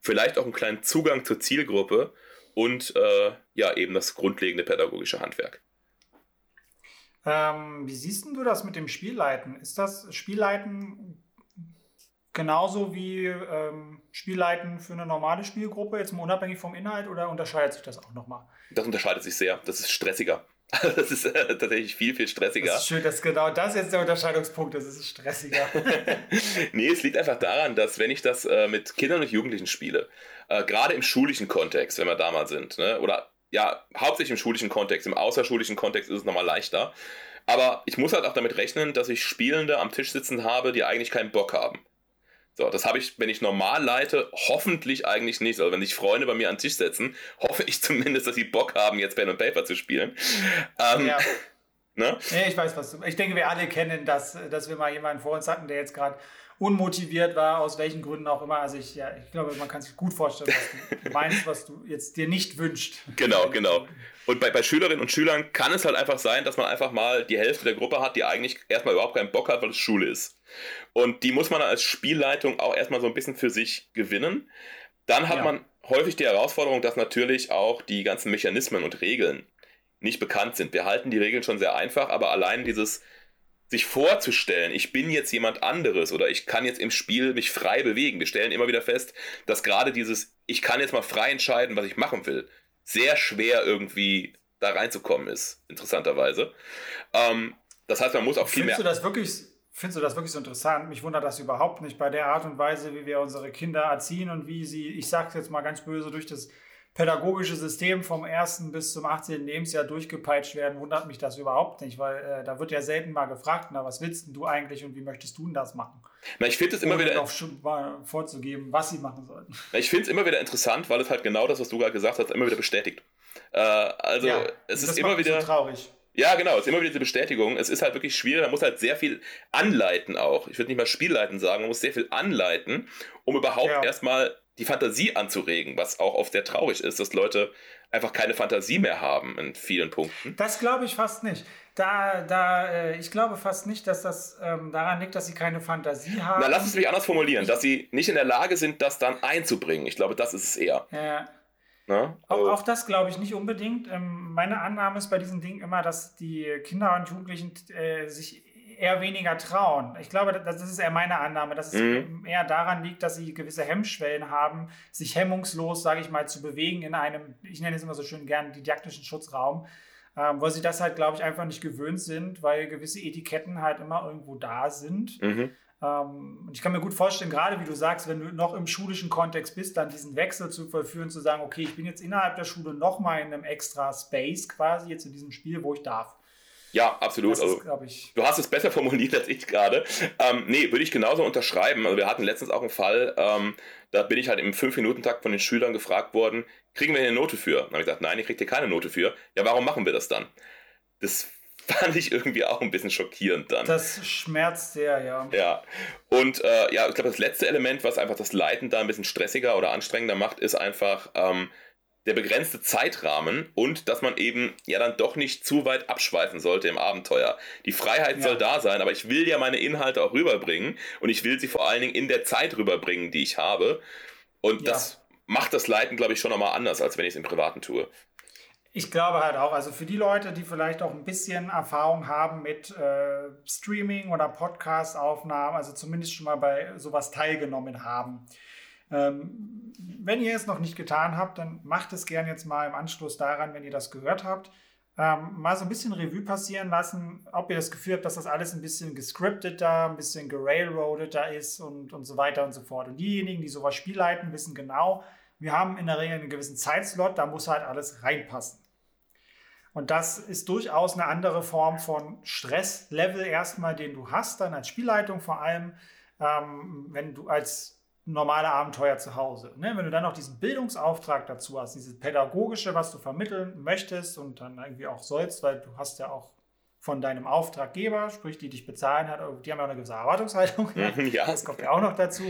vielleicht auch einen kleinen Zugang zur Zielgruppe und äh, ja, eben das grundlegende pädagogische Handwerk. Ähm, wie siehst du das mit dem Spielleiten? Ist das Spielleiten genauso wie ähm, Spielleiten für eine normale Spielgruppe, jetzt mal unabhängig vom Inhalt, oder unterscheidet sich das auch nochmal? Das unterscheidet sich sehr. Das ist stressiger. Das ist äh, tatsächlich viel, viel stressiger. Das ist schön, dass genau das jetzt der Unterscheidungspunkt ist. Es ist stressiger. nee, es liegt einfach daran, dass wenn ich das äh, mit Kindern und Jugendlichen spiele, äh, gerade im schulischen Kontext, wenn wir da mal sind, ne, oder ja, hauptsächlich im schulischen Kontext. Im außerschulischen Kontext ist es nochmal leichter. Aber ich muss halt auch damit rechnen, dass ich Spielende am Tisch sitzen habe, die eigentlich keinen Bock haben. So, das habe ich, wenn ich normal leite, hoffentlich eigentlich nicht. Also wenn sich Freunde bei mir an den Tisch setzen, hoffe ich zumindest, dass sie Bock haben, jetzt Pen und Paper zu spielen. Ähm, ja. Ne? Ja, ich weiß, was du. Ich denke, wir alle kennen das, dass wir mal jemanden vor uns hatten, der jetzt gerade unmotiviert war, aus welchen Gründen auch immer. Also ich, ja, ich glaube, man kann sich gut vorstellen, was du meinst, was du jetzt dir nicht wünscht. Genau, genau. Und bei, bei Schülerinnen und Schülern kann es halt einfach sein, dass man einfach mal die Hälfte der Gruppe hat, die eigentlich erstmal überhaupt keinen Bock hat, weil es Schule ist. Und die muss man als Spielleitung auch erstmal so ein bisschen für sich gewinnen. Dann hat ja. man häufig die Herausforderung, dass natürlich auch die ganzen Mechanismen und Regeln nicht bekannt sind. Wir halten die Regeln schon sehr einfach, aber allein dieses sich vorzustellen, ich bin jetzt jemand anderes oder ich kann jetzt im Spiel mich frei bewegen. Wir stellen immer wieder fest, dass gerade dieses, ich kann jetzt mal frei entscheiden, was ich machen will, sehr schwer irgendwie da reinzukommen ist, interessanterweise. Ähm, das heißt, man muss auch viel Findest mehr. Du das wirklich, findest du das wirklich so interessant? Mich wundert das überhaupt nicht bei der Art und Weise, wie wir unsere Kinder erziehen und wie sie, ich sage jetzt mal ganz böse, durch das pädagogische System vom 1. bis zum 18. Lebensjahr durchgepeitscht werden, wundert mich das überhaupt nicht, weil äh, da wird ja selten mal gefragt, na, was willst du eigentlich und wie möchtest du denn das machen? Na, ich finde es immer wieder. Auch schon mal vorzugeben, was sie machen sollten. Na, ich finde es immer wieder interessant, weil es halt genau das, was du gerade gesagt hast, immer wieder bestätigt. Äh, also, ja, es ist immer wieder. So traurig. Ja, genau, es ist immer wieder diese Bestätigung. Es ist halt wirklich schwierig, man muss halt sehr viel anleiten auch. Ich würde nicht mal Spielleiten sagen, man muss sehr viel anleiten, um überhaupt ja. erstmal die Fantasie anzuregen, was auch oft sehr traurig ist, dass Leute einfach keine Fantasie mehr haben in vielen Punkten. Das glaube ich fast nicht. Da, da, äh, ich glaube fast nicht, dass das ähm, daran liegt, dass sie keine Fantasie haben. Na, lass es mich anders formulieren, dass sie nicht in der Lage sind, das dann einzubringen. Ich glaube, das ist es eher. Ja. Na? Auch, also auch das glaube ich nicht unbedingt. Ähm, meine Annahme ist bei diesen Dingen immer, dass die Kinder und Jugendlichen äh, sich eher weniger trauen. Ich glaube, das ist eher meine Annahme, dass es mhm. eher daran liegt, dass sie gewisse Hemmschwellen haben, sich hemmungslos, sage ich mal, zu bewegen in einem, ich nenne es immer so schön gern, didaktischen Schutzraum, ähm, weil sie das halt, glaube ich, einfach nicht gewöhnt sind, weil gewisse Etiketten halt immer irgendwo da sind. Mhm. Ähm, und ich kann mir gut vorstellen, gerade wie du sagst, wenn du noch im schulischen Kontext bist, dann diesen Wechsel zu vollführen, zu sagen, okay, ich bin jetzt innerhalb der Schule nochmal in einem extra Space quasi, jetzt in diesem Spiel, wo ich darf. Ja, absolut. Ist, also, du hast es besser formuliert als ich gerade. Ähm, nee, würde ich genauso unterschreiben. Also wir hatten letztens auch einen Fall, ähm, da bin ich halt im 5-Minuten-Takt von den Schülern gefragt worden, kriegen wir hier eine Note für? Dann habe ich gesagt, nein, ihr kriegt hier keine Note für. Ja, warum machen wir das dann? Das fand ich irgendwie auch ein bisschen schockierend dann. Das schmerzt sehr, ja. Ja. Und äh, ja, ich glaube, das letzte Element, was einfach das Leiten da ein bisschen stressiger oder anstrengender macht, ist einfach, ähm, der begrenzte Zeitrahmen und dass man eben ja dann doch nicht zu weit abschweifen sollte im Abenteuer. Die Freiheit ja. soll da sein, aber ich will ja meine Inhalte auch rüberbringen und ich will sie vor allen Dingen in der Zeit rüberbringen, die ich habe. Und ja. das macht das Leiten, glaube ich, schon nochmal anders, als wenn ich es im Privaten tue. Ich glaube halt auch, also für die Leute, die vielleicht auch ein bisschen Erfahrung haben mit äh, Streaming oder Podcast-Aufnahmen, also zumindest schon mal bei sowas teilgenommen haben, ähm, wenn ihr es noch nicht getan habt, dann macht es gerne jetzt mal im Anschluss daran, wenn ihr das gehört habt, ähm, mal so ein bisschen Revue passieren lassen, ob ihr das Gefühl habt, dass das alles ein bisschen gescripteter, ein bisschen gerailroadeter ist und, und so weiter und so fort. Und diejenigen, die sowas spielleiten, wissen genau, wir haben in der Regel einen gewissen Zeitslot, da muss halt alles reinpassen. Und das ist durchaus eine andere Form von Stresslevel erstmal, den du hast, dann als Spielleitung vor allem, ähm, wenn du als normale Abenteuer zu Hause. Ne? Wenn du dann noch diesen Bildungsauftrag dazu hast, dieses pädagogische, was du vermitteln möchtest und dann irgendwie auch sollst, weil du hast ja auch von deinem Auftraggeber, sprich die dich bezahlen hat, die haben ja auch eine gewisse Erwartungshaltung. ja. Das kommt ja auch noch dazu.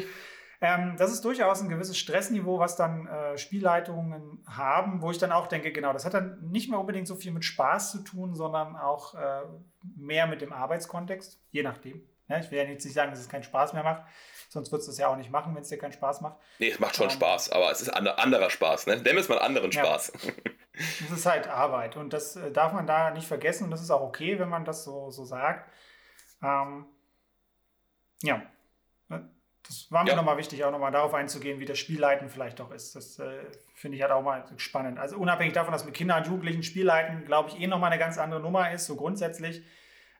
Ähm, das ist durchaus ein gewisses Stressniveau, was dann äh, Spielleitungen haben, wo ich dann auch denke, genau, das hat dann nicht mehr unbedingt so viel mit Spaß zu tun, sondern auch äh, mehr mit dem Arbeitskontext, je nachdem. Ja, ich will ja jetzt nicht sagen, dass es keinen Spaß mehr macht, Sonst würdest du es ja auch nicht machen, wenn es dir keinen Spaß macht. Nee, es macht schon ähm, Spaß, aber es ist ein anderer Spaß. Ne? Wir es mal anderen Spaß. Ja. Das ist halt Arbeit und das äh, darf man da nicht vergessen und das ist auch okay, wenn man das so, so sagt. Ähm, ja, ne? das war mir ja. nochmal wichtig, auch nochmal darauf einzugehen, wie das Spielleiten vielleicht auch ist. Das äh, finde ich halt auch mal spannend. Also unabhängig davon, dass mit Kindern und Jugendlichen Spielleiten, glaube ich, eh nochmal eine ganz andere Nummer ist, so grundsätzlich.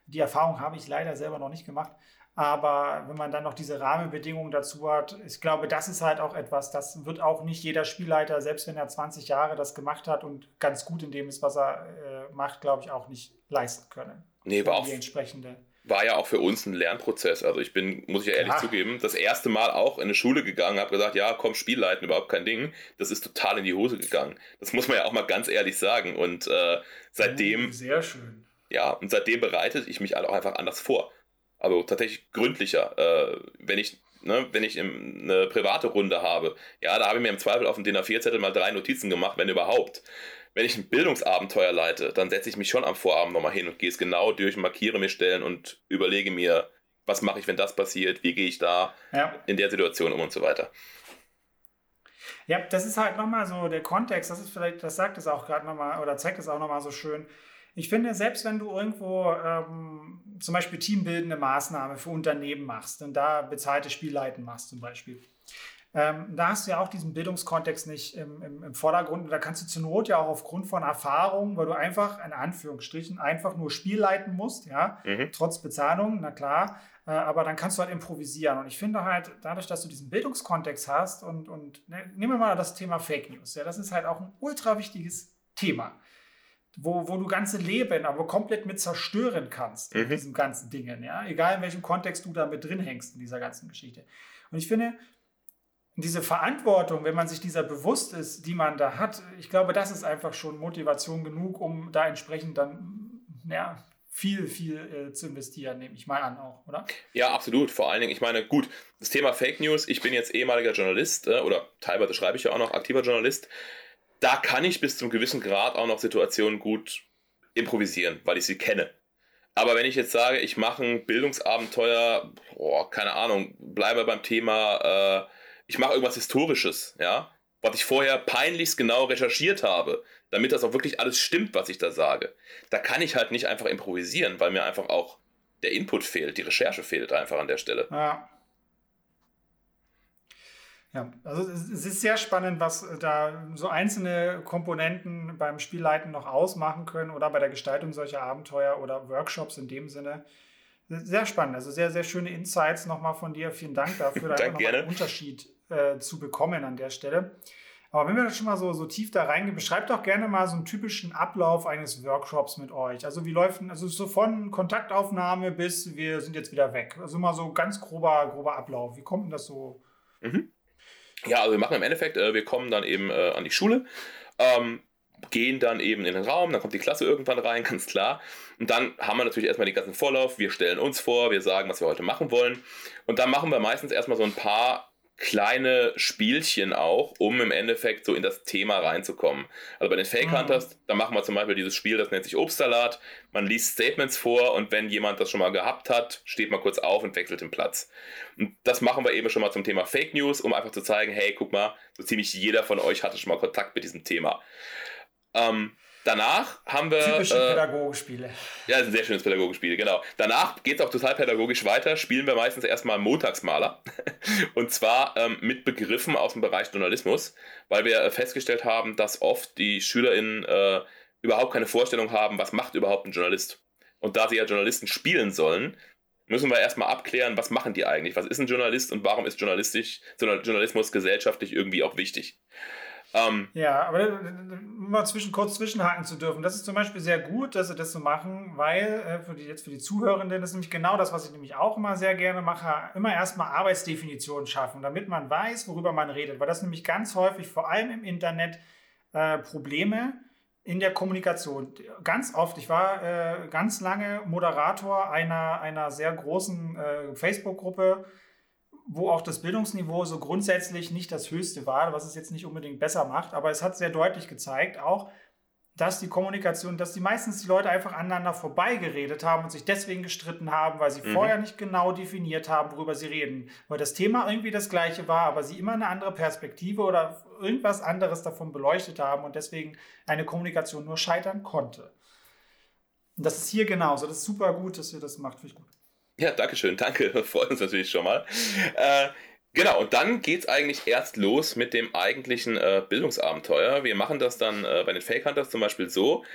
Die Erfahrung habe ich leider selber noch nicht gemacht. Aber wenn man dann noch diese Rahmenbedingungen dazu hat, ich glaube, das ist halt auch etwas, das wird auch nicht jeder Spielleiter, selbst wenn er 20 Jahre das gemacht hat und ganz gut in dem ist, was er äh, macht, glaube ich, auch nicht leisten können. Nee, war auch. Die entsprechende war ja auch für uns ein Lernprozess. Also ich bin, muss ich ja ehrlich ja. zugeben, das erste Mal auch in eine Schule gegangen, habe gesagt, ja, komm, Spielleiten, überhaupt kein Ding. Das ist total in die Hose gegangen. Das muss man ja auch mal ganz ehrlich sagen. Und äh, seitdem. Oh, sehr schön. Ja, und seitdem bereite ich mich halt auch einfach anders vor. Also tatsächlich gründlicher. Äh, wenn ich Ne, wenn ich eine private Runde habe, ja, da habe ich mir im Zweifel auf dem DIN A4-Zettel mal drei Notizen gemacht, wenn überhaupt wenn ich ein Bildungsabenteuer leite, dann setze ich mich schon am Vorabend nochmal hin und gehe es genau durch, markiere mir Stellen und überlege mir, was mache ich, wenn das passiert, wie gehe ich da ja. in der Situation um und so weiter. Ja, das ist halt nochmal so der Kontext, das ist vielleicht, das sagt es auch gerade nochmal oder zeigt es auch nochmal so schön. Ich finde, selbst wenn du irgendwo ähm, zum Beispiel teambildende Maßnahme für Unternehmen machst und da bezahlte Spielleiten machst zum Beispiel, ähm, da hast du ja auch diesen Bildungskontext nicht im, im, im, Vordergrund. da kannst du zur Not ja auch aufgrund von Erfahrung, weil du einfach, in Anführungsstrichen, einfach nur Spiel leiten musst, ja, mhm. trotz Bezahlung, na klar. Äh, aber dann kannst du halt improvisieren. Und ich finde halt, dadurch, dass du diesen Bildungskontext hast und, und ne, nehmen wir mal das Thema Fake News, ja, das ist halt auch ein ultra wichtiges Thema. Wo, wo du ganze Leben aber komplett mit zerstören kannst mhm. in diesen ganzen Dingen, ja, egal in welchem Kontext du da mit drin hängst in dieser ganzen Geschichte. Und ich finde, diese Verantwortung, wenn man sich dieser bewusst ist, die man da hat, ich glaube, das ist einfach schon Motivation genug, um da entsprechend dann ja, viel, viel äh, zu investieren, nehme ich mal an auch, oder? Ja, absolut. Vor allen Dingen, ich meine, gut, das Thema Fake News, ich bin jetzt ehemaliger Journalist äh, oder teilweise schreibe ich ja auch noch aktiver Journalist. Da kann ich bis zum gewissen Grad auch noch Situationen gut improvisieren, weil ich sie kenne. Aber wenn ich jetzt sage, ich mache ein Bildungsabenteuer, boah, keine Ahnung, bleibe beim Thema äh, ich mache irgendwas Historisches, ja, was ich vorher peinlichst genau recherchiert habe, damit das auch wirklich alles stimmt, was ich da sage. Da kann ich halt nicht einfach improvisieren, weil mir einfach auch der Input fehlt, die Recherche fehlt einfach an der Stelle. Ja. Ja, also es ist sehr spannend, was da so einzelne Komponenten beim Spielleiten noch ausmachen können oder bei der Gestaltung solcher Abenteuer oder Workshops in dem Sinne. Sehr spannend, also sehr, sehr schöne Insights nochmal von dir. Vielen Dank dafür, da nochmal einen Unterschied äh, zu bekommen an der Stelle. Aber wenn wir das schon mal so, so tief da reingehen, beschreibt doch gerne mal so einen typischen Ablauf eines Workshops mit euch. Also wie läuft also so von Kontaktaufnahme bis wir sind jetzt wieder weg. Also mal so ganz grober, grober Ablauf. Wie kommt denn das so? Mhm. Ja, also wir machen im Endeffekt, äh, wir kommen dann eben äh, an die Schule. Ähm, gehen dann eben in den Raum, dann kommt die Klasse irgendwann rein, ganz klar. Und dann haben wir natürlich erstmal den ganzen Vorlauf. Wir stellen uns vor, wir sagen, was wir heute machen wollen. Und dann machen wir meistens erstmal so ein paar kleine Spielchen auch, um im Endeffekt so in das Thema reinzukommen. Also bei den Fake mhm. Hunters, mhm. da machen wir zum Beispiel dieses Spiel, das nennt sich Obstsalat. Man liest Statements vor und wenn jemand das schon mal gehabt hat, steht man kurz auf und wechselt den Platz. Und das machen wir eben schon mal zum Thema Fake News, um einfach zu zeigen, hey, guck mal, so ziemlich jeder von euch hatte schon mal Kontakt mit diesem Thema. Ähm, Danach haben wir. Typische äh, Pädagogenspiele. Ja, ein sehr schönes Pädagogenspiel, genau. Danach geht es auch total pädagogisch weiter. Spielen wir meistens erstmal Montagsmaler. Und zwar ähm, mit Begriffen aus dem Bereich Journalismus, weil wir äh, festgestellt haben, dass oft die SchülerInnen äh, überhaupt keine Vorstellung haben, was macht überhaupt ein Journalist. Und da sie ja Journalisten spielen sollen, müssen wir erstmal abklären, was machen die eigentlich? Was ist ein Journalist und warum ist Journalistisch, Journalismus gesellschaftlich irgendwie auch wichtig? Ähm, ja, aber mal zwischen, kurz zwischenhaken zu dürfen, das ist zum Beispiel sehr gut, dass sie das so machen, weil äh, für die, jetzt für die Zuhörenden, das ist nämlich genau das, was ich nämlich auch immer sehr gerne mache, immer erstmal Arbeitsdefinitionen schaffen, damit man weiß, worüber man redet, weil das nämlich ganz häufig, vor allem im Internet, äh, Probleme in der Kommunikation. Ganz oft, ich war äh, ganz lange Moderator einer, einer sehr großen äh, Facebook-Gruppe, wo auch das Bildungsniveau so grundsätzlich nicht das höchste war, was es jetzt nicht unbedingt besser macht, aber es hat sehr deutlich gezeigt, auch, dass die Kommunikation, dass die meistens die Leute einfach aneinander vorbeigeredet haben und sich deswegen gestritten haben, weil sie mhm. vorher nicht genau definiert haben, worüber sie reden. Weil das Thema irgendwie das gleiche war, aber sie immer eine andere Perspektive oder irgendwas anderes davon beleuchtet haben und deswegen eine Kommunikation nur scheitern konnte. Und das ist hier genauso. Das ist super gut, dass ihr das macht. Finde ich gut. Ja, danke schön, danke. Freut uns natürlich schon mal. Äh, genau, und dann geht es eigentlich erst los mit dem eigentlichen äh, Bildungsabenteuer. Wir machen das dann äh, bei den Fake Hunters zum Beispiel so.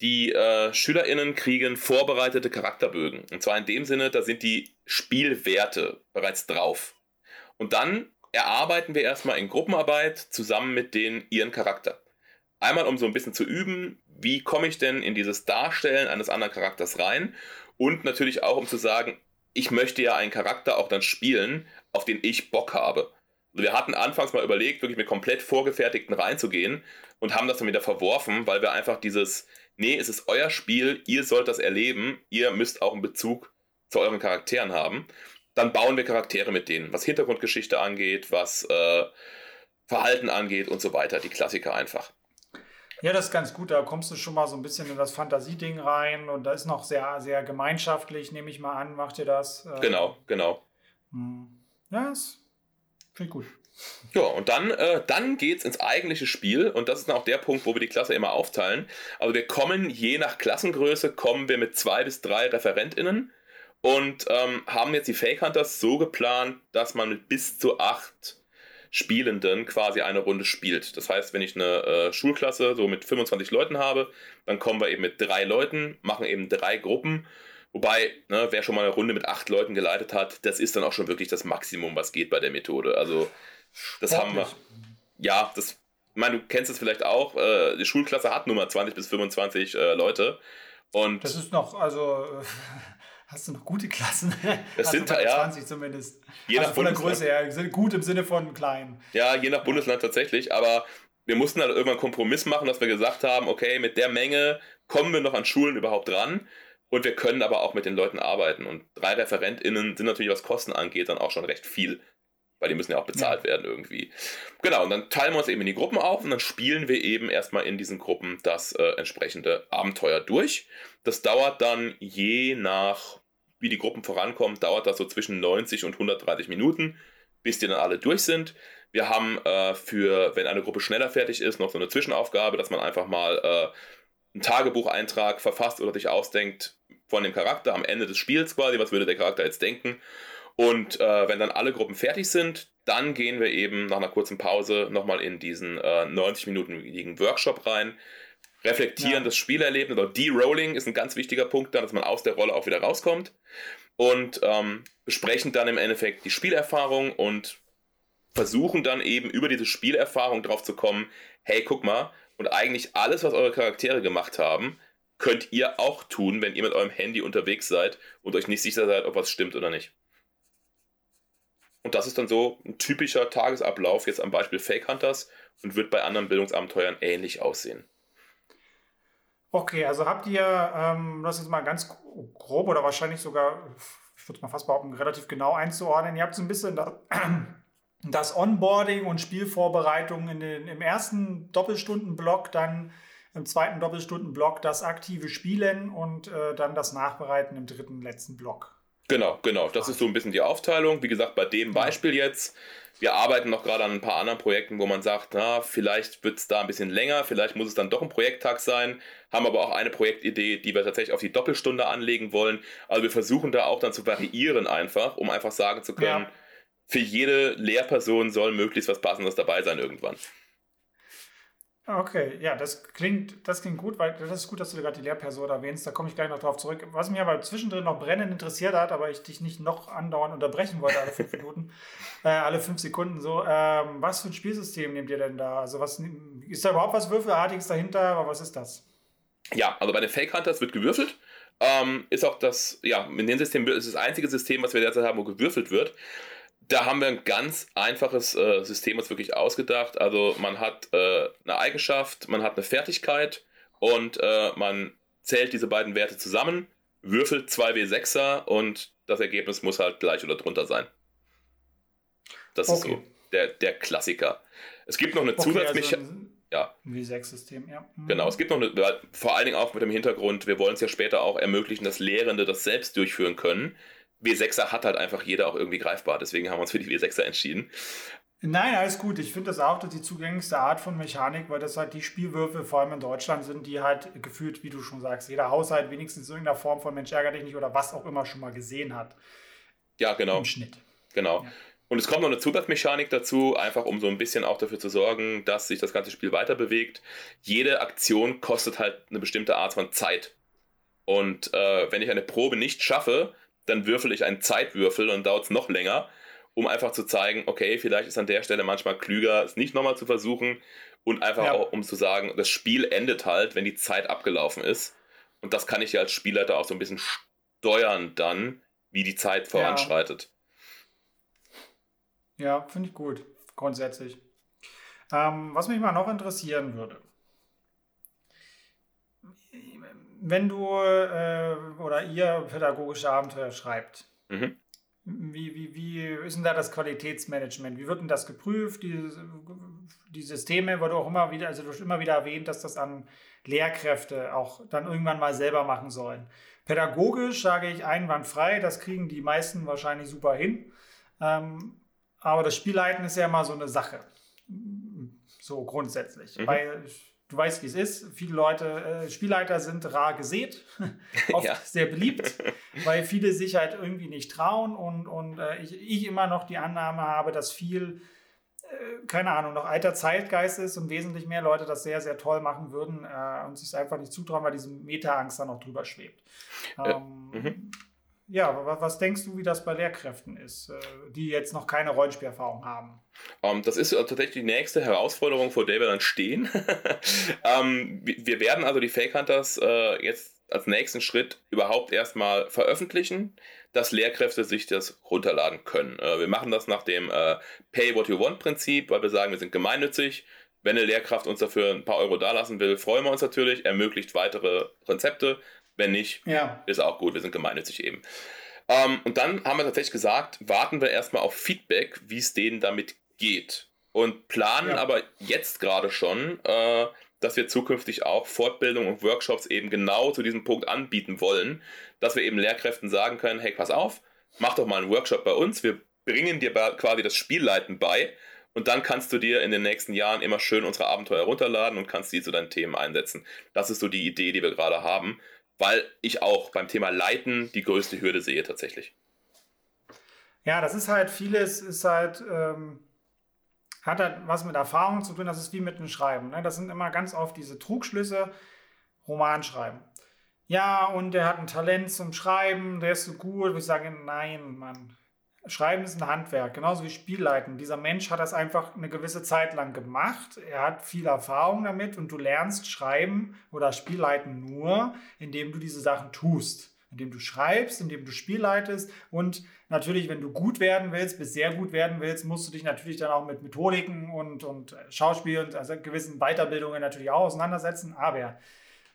Die äh, SchülerInnen kriegen vorbereitete Charakterbögen. Und zwar in dem Sinne, da sind die Spielwerte bereits drauf. Und dann erarbeiten wir erstmal in Gruppenarbeit zusammen mit denen ihren Charakter. Einmal, um so ein bisschen zu üben, wie komme ich denn in dieses Darstellen eines anderen Charakters rein? Und natürlich auch, um zu sagen, ich möchte ja einen Charakter auch dann spielen, auf den ich Bock habe. Also wir hatten anfangs mal überlegt, wirklich mit komplett vorgefertigten reinzugehen und haben das dann wieder verworfen, weil wir einfach dieses, nee, es ist euer Spiel, ihr sollt das erleben, ihr müsst auch einen Bezug zu euren Charakteren haben. Dann bauen wir Charaktere mit denen, was Hintergrundgeschichte angeht, was äh, Verhalten angeht und so weiter. Die Klassiker einfach. Ja, das ist ganz gut. Da kommst du schon mal so ein bisschen in das Fantasieding rein und da ist noch sehr, sehr gemeinschaftlich, nehme ich mal an. Macht ihr das? Äh, genau, genau. Hm. Ja, ist finde ich gut. Ja, und dann, äh, dann geht es ins eigentliche Spiel und das ist dann auch der Punkt, wo wir die Klasse immer aufteilen. Also wir kommen, je nach Klassengröße, kommen wir mit zwei bis drei ReferentInnen und ähm, haben jetzt die Fake Hunters so geplant, dass man mit bis zu acht Spielenden quasi eine Runde spielt. Das heißt, wenn ich eine äh, Schulklasse so mit 25 Leuten habe, dann kommen wir eben mit drei Leuten, machen eben drei Gruppen. Wobei, ne, wer schon mal eine Runde mit acht Leuten geleitet hat, das ist dann auch schon wirklich das Maximum, was geht bei der Methode. Also, das Sportlich. haben wir. Ja, das, ich meine, du kennst es vielleicht auch. Äh, die Schulklasse hat nur mal 20 bis 25 äh, Leute. Und das ist noch, also hast du noch gute Klassen. Das sind ja 20 zumindest. Je also nach von der Größe her, gut im Sinne von klein. Ja, je nach Bundesland tatsächlich, aber wir mussten halt irgendwann einen Kompromiss machen, dass wir gesagt haben, okay, mit der Menge kommen wir noch an Schulen überhaupt dran und wir können aber auch mit den Leuten arbeiten. Und drei ReferentInnen sind natürlich, was Kosten angeht, dann auch schon recht viel. Weil die müssen ja auch bezahlt ja. werden irgendwie. Genau, und dann teilen wir uns eben in die Gruppen auf und dann spielen wir eben erstmal in diesen Gruppen das äh, entsprechende Abenteuer durch. Das dauert dann je nach, wie die Gruppen vorankommen, dauert das so zwischen 90 und 130 Minuten, bis die dann alle durch sind. Wir haben äh, für, wenn eine Gruppe schneller fertig ist, noch so eine Zwischenaufgabe, dass man einfach mal äh, einen Tagebucheintrag verfasst oder sich ausdenkt von dem Charakter am Ende des Spiels quasi, was würde der Charakter jetzt denken. Und äh, wenn dann alle Gruppen fertig sind, dann gehen wir eben nach einer kurzen Pause nochmal in diesen äh, 90-minütigen Workshop rein, reflektieren ja. das Spielerlebnis oder De-Rolling ist ein ganz wichtiger Punkt, dann, dass man aus der Rolle auch wieder rauskommt und ähm, besprechen dann im Endeffekt die Spielerfahrung und versuchen dann eben über diese Spielerfahrung drauf zu kommen, hey, guck mal, und eigentlich alles, was eure Charaktere gemacht haben, könnt ihr auch tun, wenn ihr mit eurem Handy unterwegs seid und euch nicht sicher seid, ob was stimmt oder nicht. Und das ist dann so ein typischer Tagesablauf, jetzt am Beispiel Fake Hunters und wird bei anderen Bildungsabenteuern ähnlich aussehen. Okay, also habt ihr, ähm, das jetzt mal ganz grob oder wahrscheinlich sogar, ich würde es mal fast behaupten, relativ genau einzuordnen. Ihr habt so ein bisschen das, das Onboarding und Spielvorbereitung in den, im ersten Doppelstundenblock, dann im zweiten Doppelstundenblock das aktive Spielen und äh, dann das Nachbereiten im dritten, letzten Block. Genau, genau. Das ist so ein bisschen die Aufteilung. Wie gesagt, bei dem Beispiel jetzt, wir arbeiten noch gerade an ein paar anderen Projekten, wo man sagt, na, vielleicht wird es da ein bisschen länger, vielleicht muss es dann doch ein Projekttag sein, haben aber auch eine Projektidee, die wir tatsächlich auf die Doppelstunde anlegen wollen. Also wir versuchen da auch dann zu variieren einfach, um einfach sagen zu können, ja für jede Lehrperson soll möglichst was Passendes dabei sein irgendwann. Okay, ja, das klingt, das klingt gut, weil das ist gut, dass du gerade die Lehrperson erwähnst. Da komme ich gleich noch drauf zurück. Was mich aber zwischendrin noch brennend interessiert hat, aber ich dich nicht noch andauernd unterbrechen wollte, alle fünf Minuten, äh, alle fünf Sekunden so. Ähm, was für ein Spielsystem nehmt ihr denn da? Also, was ist da überhaupt was Würfelartiges dahinter? Aber was ist das? Ja, also bei den Fake Hunters wird gewürfelt. Ähm, ist auch das, ja, in dem System ist das einzige System, was wir derzeit haben, wo gewürfelt wird da haben wir ein ganz einfaches äh, System uns wirklich ausgedacht. Also man hat äh, eine Eigenschaft, man hat eine Fertigkeit und äh, man zählt diese beiden Werte zusammen, würfelt 2W6er und das Ergebnis muss halt gleich oder drunter sein. Das okay. ist so der, der Klassiker. Es gibt noch eine okay, Zusatzmechanik. Also ja. W6-System, ja. Mhm. Genau, es gibt noch eine, vor allen Dingen auch mit dem Hintergrund, wir wollen es ja später auch ermöglichen, dass Lehrende das selbst durchführen können. W6er hat halt einfach jeder auch irgendwie greifbar. Deswegen haben wir uns für die W6er entschieden. Nein, alles gut. Ich finde das auch die zugänglichste Art von Mechanik, weil das halt die Spielwürfel vor allem in Deutschland sind, die halt gefühlt, wie du schon sagst, jeder Haushalt wenigstens in irgendeiner Form von Mensch ärger dich nicht oder was auch immer schon mal gesehen hat. Ja, genau. Im Schnitt. Genau. Ja. Und es kommt noch eine Zusatzmechanik dazu, einfach um so ein bisschen auch dafür zu sorgen, dass sich das ganze Spiel weiter bewegt. Jede Aktion kostet halt eine bestimmte Art von Zeit. Und äh, wenn ich eine Probe nicht schaffe, dann würfel ich einen Zeitwürfel und dauert es noch länger, um einfach zu zeigen, okay, vielleicht ist an der Stelle manchmal klüger, es nicht nochmal zu versuchen, und einfach ja. auch, um zu sagen, das Spiel endet halt, wenn die Zeit abgelaufen ist. Und das kann ich ja als Spielleiter auch so ein bisschen steuern dann, wie die Zeit voranschreitet. Ja, ja finde ich gut, grundsätzlich. Ähm, was mich mal noch interessieren würde. Wenn du äh, oder ihr pädagogische Abenteuer schreibt, mhm. Wie, wie, wie ist denn da das Qualitätsmanagement? Wie wird denn das geprüft? Die, die Systeme, wo du auch immer wieder, also du hast immer wieder erwähnt, dass das an Lehrkräfte auch dann irgendwann mal selber machen sollen. Pädagogisch sage ich einwandfrei, das kriegen die meisten wahrscheinlich super hin. Ähm, aber das Spielleiten ist ja immer so eine Sache. So grundsätzlich. Mhm. Weil du weißt, wie es ist. Viele Leute, äh, Spielleiter sind rar gesät, oft ja. sehr beliebt, weil viele sich halt irgendwie nicht trauen und, und äh, ich, ich immer noch die Annahme habe, dass viel, äh, keine Ahnung, noch alter Zeitgeist ist und wesentlich mehr Leute das sehr, sehr toll machen würden äh, und sich einfach nicht zutrauen, weil diese Meta-Angst da noch drüber schwebt. Äh, ähm, mhm. Ja, was denkst du, wie das bei Lehrkräften ist, äh, die jetzt noch keine Rollenspielerfahrung haben? Um, ähm, das ist tatsächlich die nächste Herausforderung, vor der wir dann stehen. um, ähm, wir werden also die Fake Hunters uh, jetzt als nächsten Schritt überhaupt erstmal veröffentlichen, dass Lehrkräfte sich das runterladen können. Uh, wir machen das nach dem uh, Pay What You Want Prinzip, weil wir sagen, wir sind gemeinnützig. Wenn eine Lehrkraft uns dafür ein paar Euro dalassen will, freuen wir uns natürlich, ermöglicht weitere Konzepte. Wenn nicht, ja. ist auch gut, wir sind gemeinnützig eben. Ähm, und dann haben wir tatsächlich gesagt, warten wir erstmal auf Feedback, wie es denen damit geht. Und planen ja. aber jetzt gerade schon, äh, dass wir zukünftig auch Fortbildungen und Workshops eben genau zu diesem Punkt anbieten wollen, dass wir eben Lehrkräften sagen können, hey, pass auf, mach doch mal einen Workshop bei uns, wir bringen dir quasi das Spielleiten bei und dann kannst du dir in den nächsten Jahren immer schön unsere Abenteuer runterladen und kannst die zu deinen Themen einsetzen. Das ist so die Idee, die wir gerade haben weil ich auch beim Thema Leiten die größte Hürde sehe tatsächlich. Ja, das ist halt vieles, ist halt, ähm, hat halt was mit Erfahrung zu tun, das ist wie mit dem Schreiben. Ne? Das sind immer ganz oft diese Trugschlüsse, Romanschreiben. Ja, und der hat ein Talent zum Schreiben, der ist so gut. Ich sage, nein, Mann. Schreiben ist ein Handwerk, genauso wie Spielleiten. Dieser Mensch hat das einfach eine gewisse Zeit lang gemacht. Er hat viel Erfahrung damit und du lernst Schreiben oder Spielleiten nur, indem du diese Sachen tust. Indem du schreibst, indem du Spielleitest und natürlich, wenn du gut werden willst, bis sehr gut werden willst, musst du dich natürlich dann auch mit Methodiken und, und Schauspiel und also gewissen Weiterbildungen natürlich auch auseinandersetzen. Aber äh,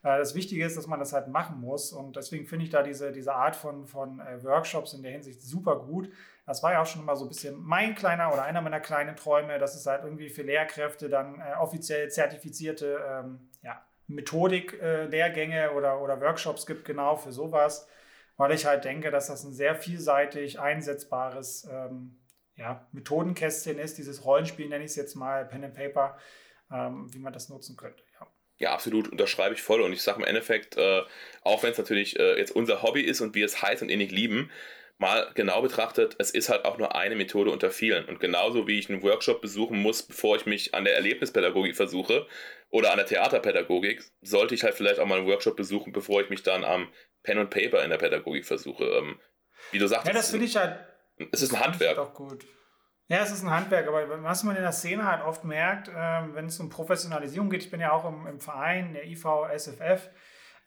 das Wichtige ist, dass man das halt machen muss. Und deswegen finde ich da diese, diese Art von, von äh, Workshops in der Hinsicht super gut. Das war ja auch schon immer so ein bisschen mein kleiner oder einer meiner kleinen Träume, dass es halt irgendwie für Lehrkräfte dann äh, offiziell zertifizierte ähm, ja, Methodik-Lehrgänge äh, oder, oder Workshops gibt, genau für sowas, weil ich halt denke, dass das ein sehr vielseitig einsetzbares ähm, ja, Methodenkästchen ist, dieses Rollenspiel nenne ich es jetzt mal, Pen and Paper, ähm, wie man das nutzen könnte. Ja. Absolut, unterschreibe ich voll. Und ich sage im Endeffekt, äh, auch wenn es natürlich äh, jetzt unser Hobby ist und wir es heiß und innig lieben, mal genau betrachtet, es ist halt auch nur eine Methode unter vielen. Und genauso wie ich einen Workshop besuchen muss, bevor ich mich an der Erlebnispädagogik versuche oder an der Theaterpädagogik, sollte ich halt vielleicht auch mal einen Workshop besuchen, bevor ich mich dann am Pen und Paper in der Pädagogik versuche. Ähm, wie du sagst, ja, das finde ich halt. Es ist ein Handwerk. Doch gut. Ja, es ist ein Handwerk, aber was man in der Szene halt oft merkt, äh, wenn es um Professionalisierung geht, ich bin ja auch im, im Verein, der IVSFF,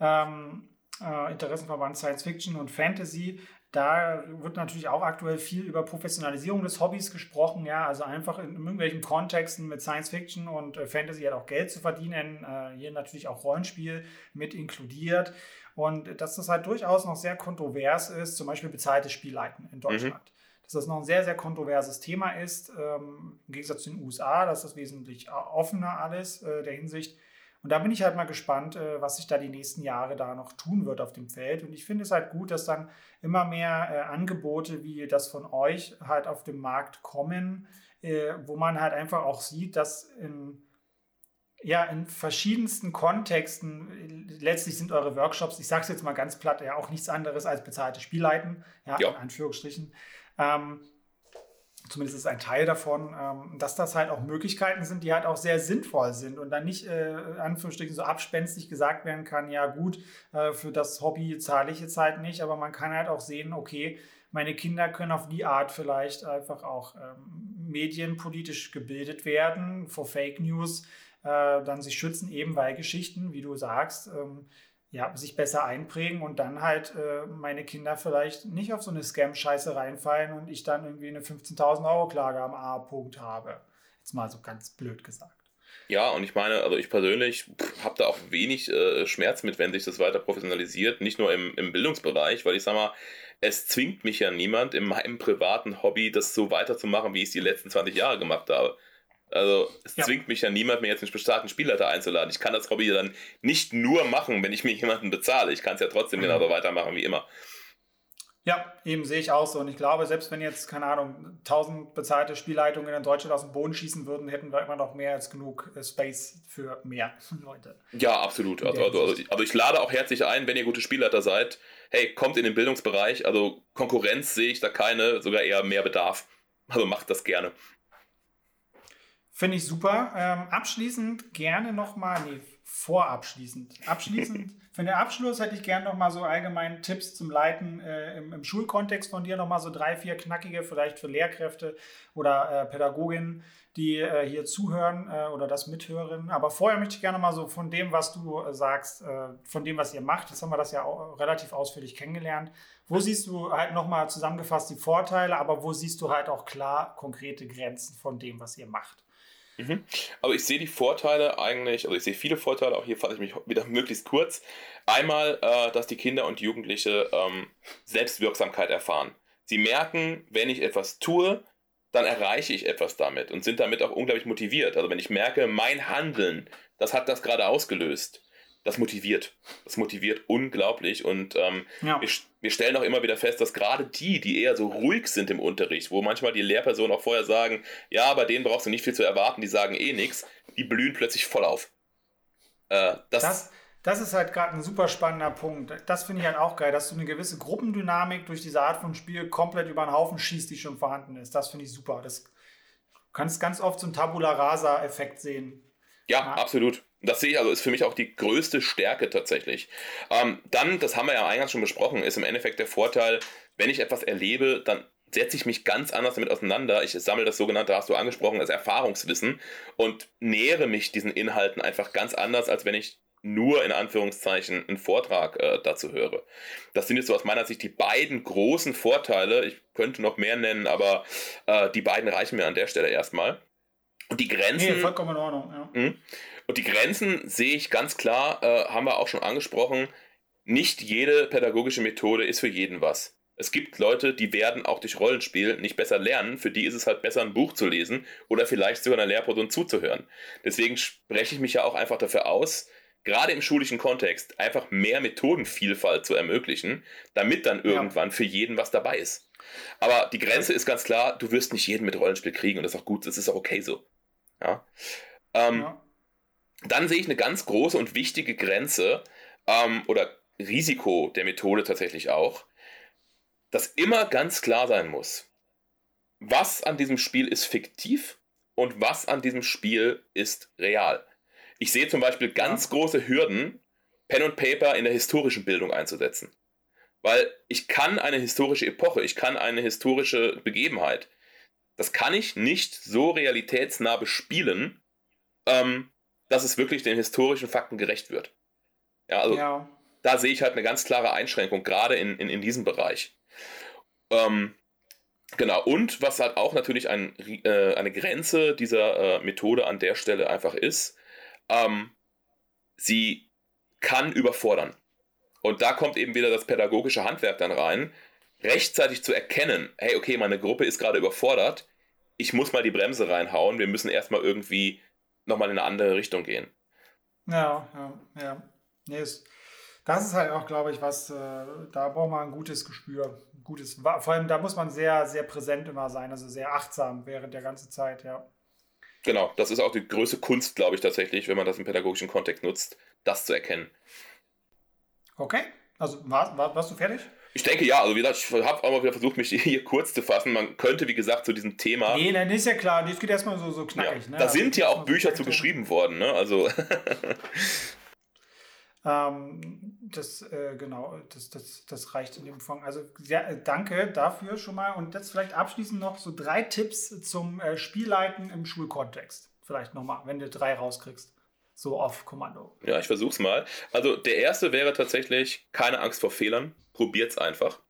ähm, äh, Interessenverband Science Fiction und Fantasy, da wird natürlich auch aktuell viel über Professionalisierung des Hobbys gesprochen, ja, also einfach in, irgendwelchen Kontexten mit Science Fiction und äh, Fantasy halt auch Geld zu verdienen, äh, hier natürlich auch Rollenspiel mit inkludiert und dass das halt durchaus noch sehr kontrovers ist, zum Beispiel bezahltes Spielleiten in Deutschland. Mhm. Dass das noch ein sehr, sehr kontroverses Thema ist, ähm, im Gegensatz zu den USA, dass das wesentlich offener alles äh, der Hinsicht und da bin ich halt mal gespannt, äh, was sich da die nächsten Jahre da noch tun wird auf dem Feld. Und ich finde es halt gut, dass dann immer mehr äh, Angebote wie das von euch halt auf dem Markt kommen, wo man halt einfach auch sieht, dass in ja, in verschiedensten Kontexten, letztlich sind eure Workshops, ich sage es jetzt mal ganz platt, ja auch nichts anderes als bezahlte Spielleiten, ja, ja. in Anführungsstrichen. Ähm, zumindest ist ein Teil davon, ähm, dass das halt auch Möglichkeiten sind, die halt auch sehr sinnvoll sind und dann nicht, äh, Anführungsstrichen, so abspenstig gesagt werden kann, ja gut, äh, für das Hobby zahle ich jetzt halt nicht, aber man kann halt auch sehen, okay, meine Kinder können auf die Art vielleicht einfach auch ähm, medienpolitisch gebildet werden, vor Fake News, äh, dann sich schützen, eben weil Geschichten, wie du sagst, ähm, ja, sich besser einprägen und dann halt äh, meine Kinder vielleicht nicht auf so eine Scam-Scheiße reinfallen und ich dann irgendwie eine 15.000 Euro Klage am A-Punkt habe. Jetzt mal so ganz blöd gesagt. Ja, und ich meine, also ich persönlich habe da auch wenig äh, Schmerz mit, wenn sich das weiter professionalisiert, nicht nur im, im Bildungsbereich, weil ich sag mal, es zwingt mich ja niemand in meinem privaten Hobby, das so weiterzumachen, wie ich es die letzten 20 Jahre gemacht habe. Also es ja. zwingt mich ja niemand, mir jetzt einen starken Spielleiter einzuladen. Ich kann das Hobby dann nicht nur machen, wenn ich mir jemanden bezahle. Ich kann es ja trotzdem mhm. genauso weitermachen wie immer. Ja, eben sehe ich auch so. Und ich glaube, selbst wenn jetzt, keine Ahnung, 1000 bezahlte Spielleitungen in Deutschland aus dem Boden schießen würden, hätten wir immer noch mehr als genug äh, Space für mehr Leute. Ja, absolut. Also, also, also, also, ich lade auch herzlich ein, wenn ihr gute Spielleiter seid. Hey, kommt in den Bildungsbereich. Also Konkurrenz sehe ich da keine, sogar eher mehr Bedarf. Also macht das gerne. Finde ich super. Ähm, abschließend gerne nochmal, nee, vorabschließend. Abschließend, für den Abschluss hätte ich gerne nochmal so allgemein Tipps zum Leiten äh, im, im, Schulkontext von dir, nochmal so drei, vier knackige, vielleicht für Lehrkräfte oder äh, Pädagoginnen, die äh, hier zuhören äh, oder das mithören. Aber vorher möchte ich gerne mal so von dem, was du äh, sagst, äh, von dem, was ihr macht, jetzt haben wir das ja auch relativ ausführlich kennengelernt. Wo siehst du halt nochmal zusammengefasst die Vorteile, aber wo siehst du halt auch klar konkrete Grenzen von dem, was ihr macht? Mhm. Aber ich sehe die Vorteile eigentlich, also ich sehe viele Vorteile, auch hier fasse ich mich wieder möglichst kurz. Einmal, äh, dass die Kinder und Jugendliche ähm, Selbstwirksamkeit erfahren. Sie merken, wenn ich etwas tue, dann erreiche ich etwas damit und sind damit auch unglaublich motiviert. Also wenn ich merke, mein Handeln, das hat das gerade ausgelöst, das motiviert. Das motiviert unglaublich. Und ähm, ja. wir, wir, stellen auch immer wieder fest, dass gerade die, die eher so ruhig sind im Unterricht, wo manchmal die Lehrpersonen auch vorher sagen, ja, bei denen brauchst du nicht viel zu erwarten, die sagen eh nichts, die blühen plötzlich voll auf. Äh, das, das, das, ist halt gerade ein super spannender Punkt. Das finde ich halt auch geil, dass du eine gewisse Gruppendynamik durch diese Art von Spiel komplett über den Haufen schießt, die schon vorhanden ist. Das finde ich super. Das, kannst ganz oft so einen Tabula Rasa-Effekt sehen. Ja, ja, absolut. Das sehe ich also, ist für mich auch die größte Stärke tatsächlich. Ähm, dann, das haben wir ja eingangs schon besprochen, ist im Endeffekt der Vorteil, wenn ich etwas erlebe, dann setze ich mich ganz anders damit auseinander. Ich sammle das sogenannte, hast du angesprochen, als Erfahrungswissen und nähere mich diesen Inhalten einfach ganz anders, als wenn ich nur in Anführungszeichen einen Vortrag äh, dazu höre. Das sind jetzt so aus meiner Sicht die beiden großen Vorteile. Ich könnte noch mehr nennen, aber äh, die beiden reichen mir an der Stelle erstmal. Und die Grenzen. Nee, vollkommen in Ordnung, ja. Und die Grenzen sehe ich ganz klar, äh, haben wir auch schon angesprochen. Nicht jede pädagogische Methode ist für jeden was. Es gibt Leute, die werden auch durch Rollenspiel nicht besser lernen. Für die ist es halt besser, ein Buch zu lesen oder vielleicht sogar einer Lehrperson zuzuhören. Deswegen spreche ich mich ja auch einfach dafür aus, gerade im schulischen Kontext einfach mehr Methodenvielfalt zu ermöglichen, damit dann irgendwann ja. für jeden was dabei ist. Aber die Grenze ist ganz klar, du wirst nicht jeden mit Rollenspiel kriegen und das ist auch gut, das ist auch okay so. Ja. Ähm, ja. Dann sehe ich eine ganz große und wichtige Grenze ähm, oder Risiko der Methode tatsächlich auch, dass immer ganz klar sein muss, was an diesem Spiel ist fiktiv und was an diesem Spiel ist real. Ich sehe zum Beispiel ganz große Hürden, Pen und Paper in der historischen Bildung einzusetzen. Weil ich kann eine historische Epoche, ich kann eine historische Begebenheit, das kann ich nicht so realitätsnah bespielen, ähm, dass es wirklich den historischen Fakten gerecht wird. Ja, also ja. da sehe ich halt eine ganz klare Einschränkung, gerade in, in, in diesem Bereich. Ähm, genau, und was halt auch natürlich ein, äh, eine Grenze dieser äh, Methode an der Stelle einfach ist, ähm, sie kann überfordern. Und da kommt eben wieder das pädagogische Handwerk dann rein, rechtzeitig zu erkennen, hey, okay, meine Gruppe ist gerade überfordert, ich muss mal die Bremse reinhauen, wir müssen erstmal irgendwie nochmal in eine andere Richtung gehen. Ja, ja, ja. Nee, ist, das ist halt auch, glaube ich, was, äh, da braucht man ein gutes Gespür. gutes, vor allem da muss man sehr, sehr präsent immer sein, also sehr achtsam während der ganzen Zeit, ja. Genau, das ist auch die größte Kunst, glaube ich, tatsächlich, wenn man das im pädagogischen Kontext nutzt, das zu erkennen. Okay, also war, war, warst du fertig? Ich denke ja, also wie gesagt, ich habe auch mal wieder versucht, mich hier kurz zu fassen. Man könnte, wie gesagt, zu diesem Thema. Nee, dann ist ja klar, das geht erstmal so, so knackig. Ja. Ne? Da also, sind ja auch Bücher zu geschrieben worden, ne? Also. ähm, das, äh, genau, das, das, das reicht in dem Umfang. Also ja, danke dafür schon mal. Und jetzt vielleicht abschließend noch so drei Tipps zum äh, Spielleiten im Schulkontext. Vielleicht nochmal, wenn du drei rauskriegst. So auf Kommando. Ja, ich versuch's mal. Also der erste wäre tatsächlich keine Angst vor Fehlern. Probiert's einfach.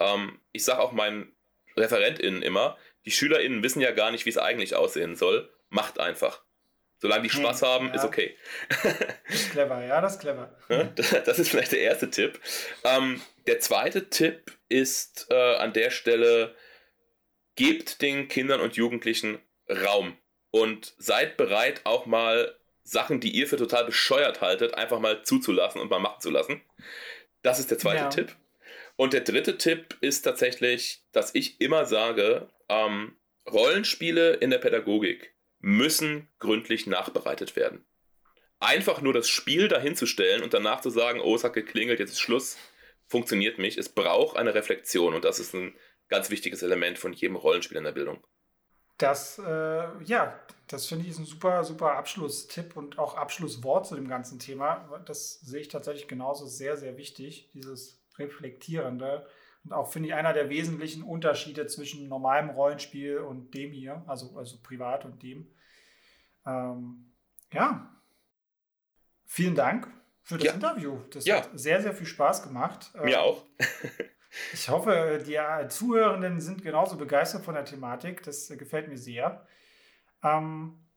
Ähm, ich sage auch meinen ReferentInnen immer, die SchülerInnen wissen ja gar nicht, wie es eigentlich aussehen soll. Macht einfach. Solange die Spaß hm, haben, ja. ist okay. Das ist clever, ja, das ist clever. Das ist vielleicht der erste Tipp. Ähm, der zweite Tipp ist äh, an der Stelle, gebt den Kindern und Jugendlichen Raum und seid bereit, auch mal Sachen, die ihr für total bescheuert haltet, einfach mal zuzulassen und mal machen zu lassen. Das ist der zweite ja. Tipp. Und der dritte Tipp ist tatsächlich, dass ich immer sage, ähm, Rollenspiele in der Pädagogik müssen gründlich nachbereitet werden. Einfach nur das Spiel dahinzustellen und danach zu sagen, oh, es hat geklingelt, jetzt ist Schluss, funktioniert nicht. Es braucht eine Reflexion und das ist ein ganz wichtiges Element von jedem Rollenspiel in der Bildung. Das, äh, ja, das finde ich ist ein super, super Abschlusstipp und auch Abschlusswort zu dem ganzen Thema. Das sehe ich tatsächlich genauso sehr, sehr wichtig, dieses Reflektierende. Und auch finde ich einer der wesentlichen Unterschiede zwischen normalem Rollenspiel und dem hier, also, also privat und dem. Ähm, ja, vielen Dank für das ja. Interview. Das ja. hat sehr, sehr viel Spaß gemacht. Mir ähm, auch. ich hoffe, die Zuhörenden sind genauso begeistert von der Thematik. Das gefällt mir sehr. Ähm,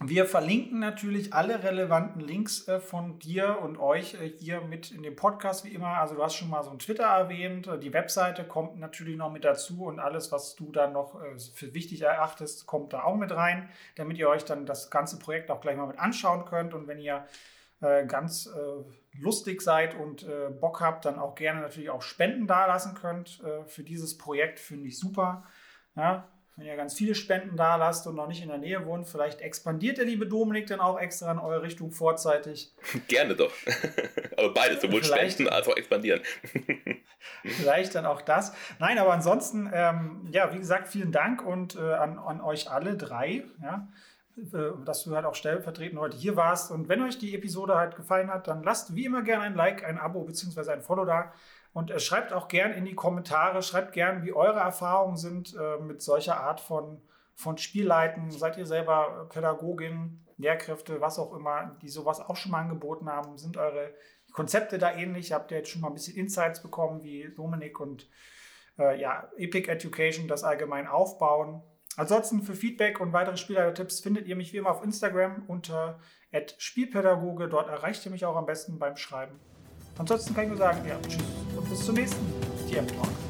wir verlinken natürlich alle relevanten Links äh, von dir und euch äh, hier mit in dem Podcast wie immer. Also du hast schon mal so ein Twitter erwähnt, äh, die Webseite kommt natürlich noch mit dazu und alles, was du dann noch äh, für wichtig erachtest, kommt da auch mit rein, damit ihr euch dann das ganze Projekt auch gleich mal mit anschauen könnt. Und wenn ihr äh, ganz äh, lustig seid und Bock habt, dann auch gerne natürlich auch Spenden dalassen könnt für dieses Projekt, finde ich super. Ja, wenn ihr ganz viele Spenden da lasst und noch nicht in der Nähe wohnt, vielleicht expandiert der liebe Dominik dann auch extra in eure Richtung vorzeitig. Gerne doch. aber beides, sowohl vielleicht, spenden als auch expandieren. vielleicht dann auch das. Nein, aber ansonsten, ähm, ja, wie gesagt, vielen Dank und äh, an, an euch alle drei, ja, äh, dass du halt auch stellvertretend heute hier warst. Und wenn euch die Episode halt gefallen hat, dann lasst wie immer gerne ein Like, ein Abo bzw. ein Follow da. Und äh, schreibt auch gern in die Kommentare, schreibt gern, wie eure Erfahrungen sind äh, mit solcher Art von, von Spielleiten. Seid ihr selber Pädagogin, Lehrkräfte, was auch immer, die sowas auch schon mal angeboten haben? Sind eure Konzepte da ähnlich? Habt ihr jetzt schon mal ein bisschen Insights bekommen, wie Dominik und äh, ja, Epic Education das allgemein aufbauen? Ansonsten für Feedback und weitere Spielleiter-Tipps findet ihr mich wie immer auf Instagram unter Spielpädagoge. Dort erreicht ihr mich auch am besten beim Schreiben. Ansonsten kann ich nur sagen, ja, tschüss und bis zum nächsten TM Talk.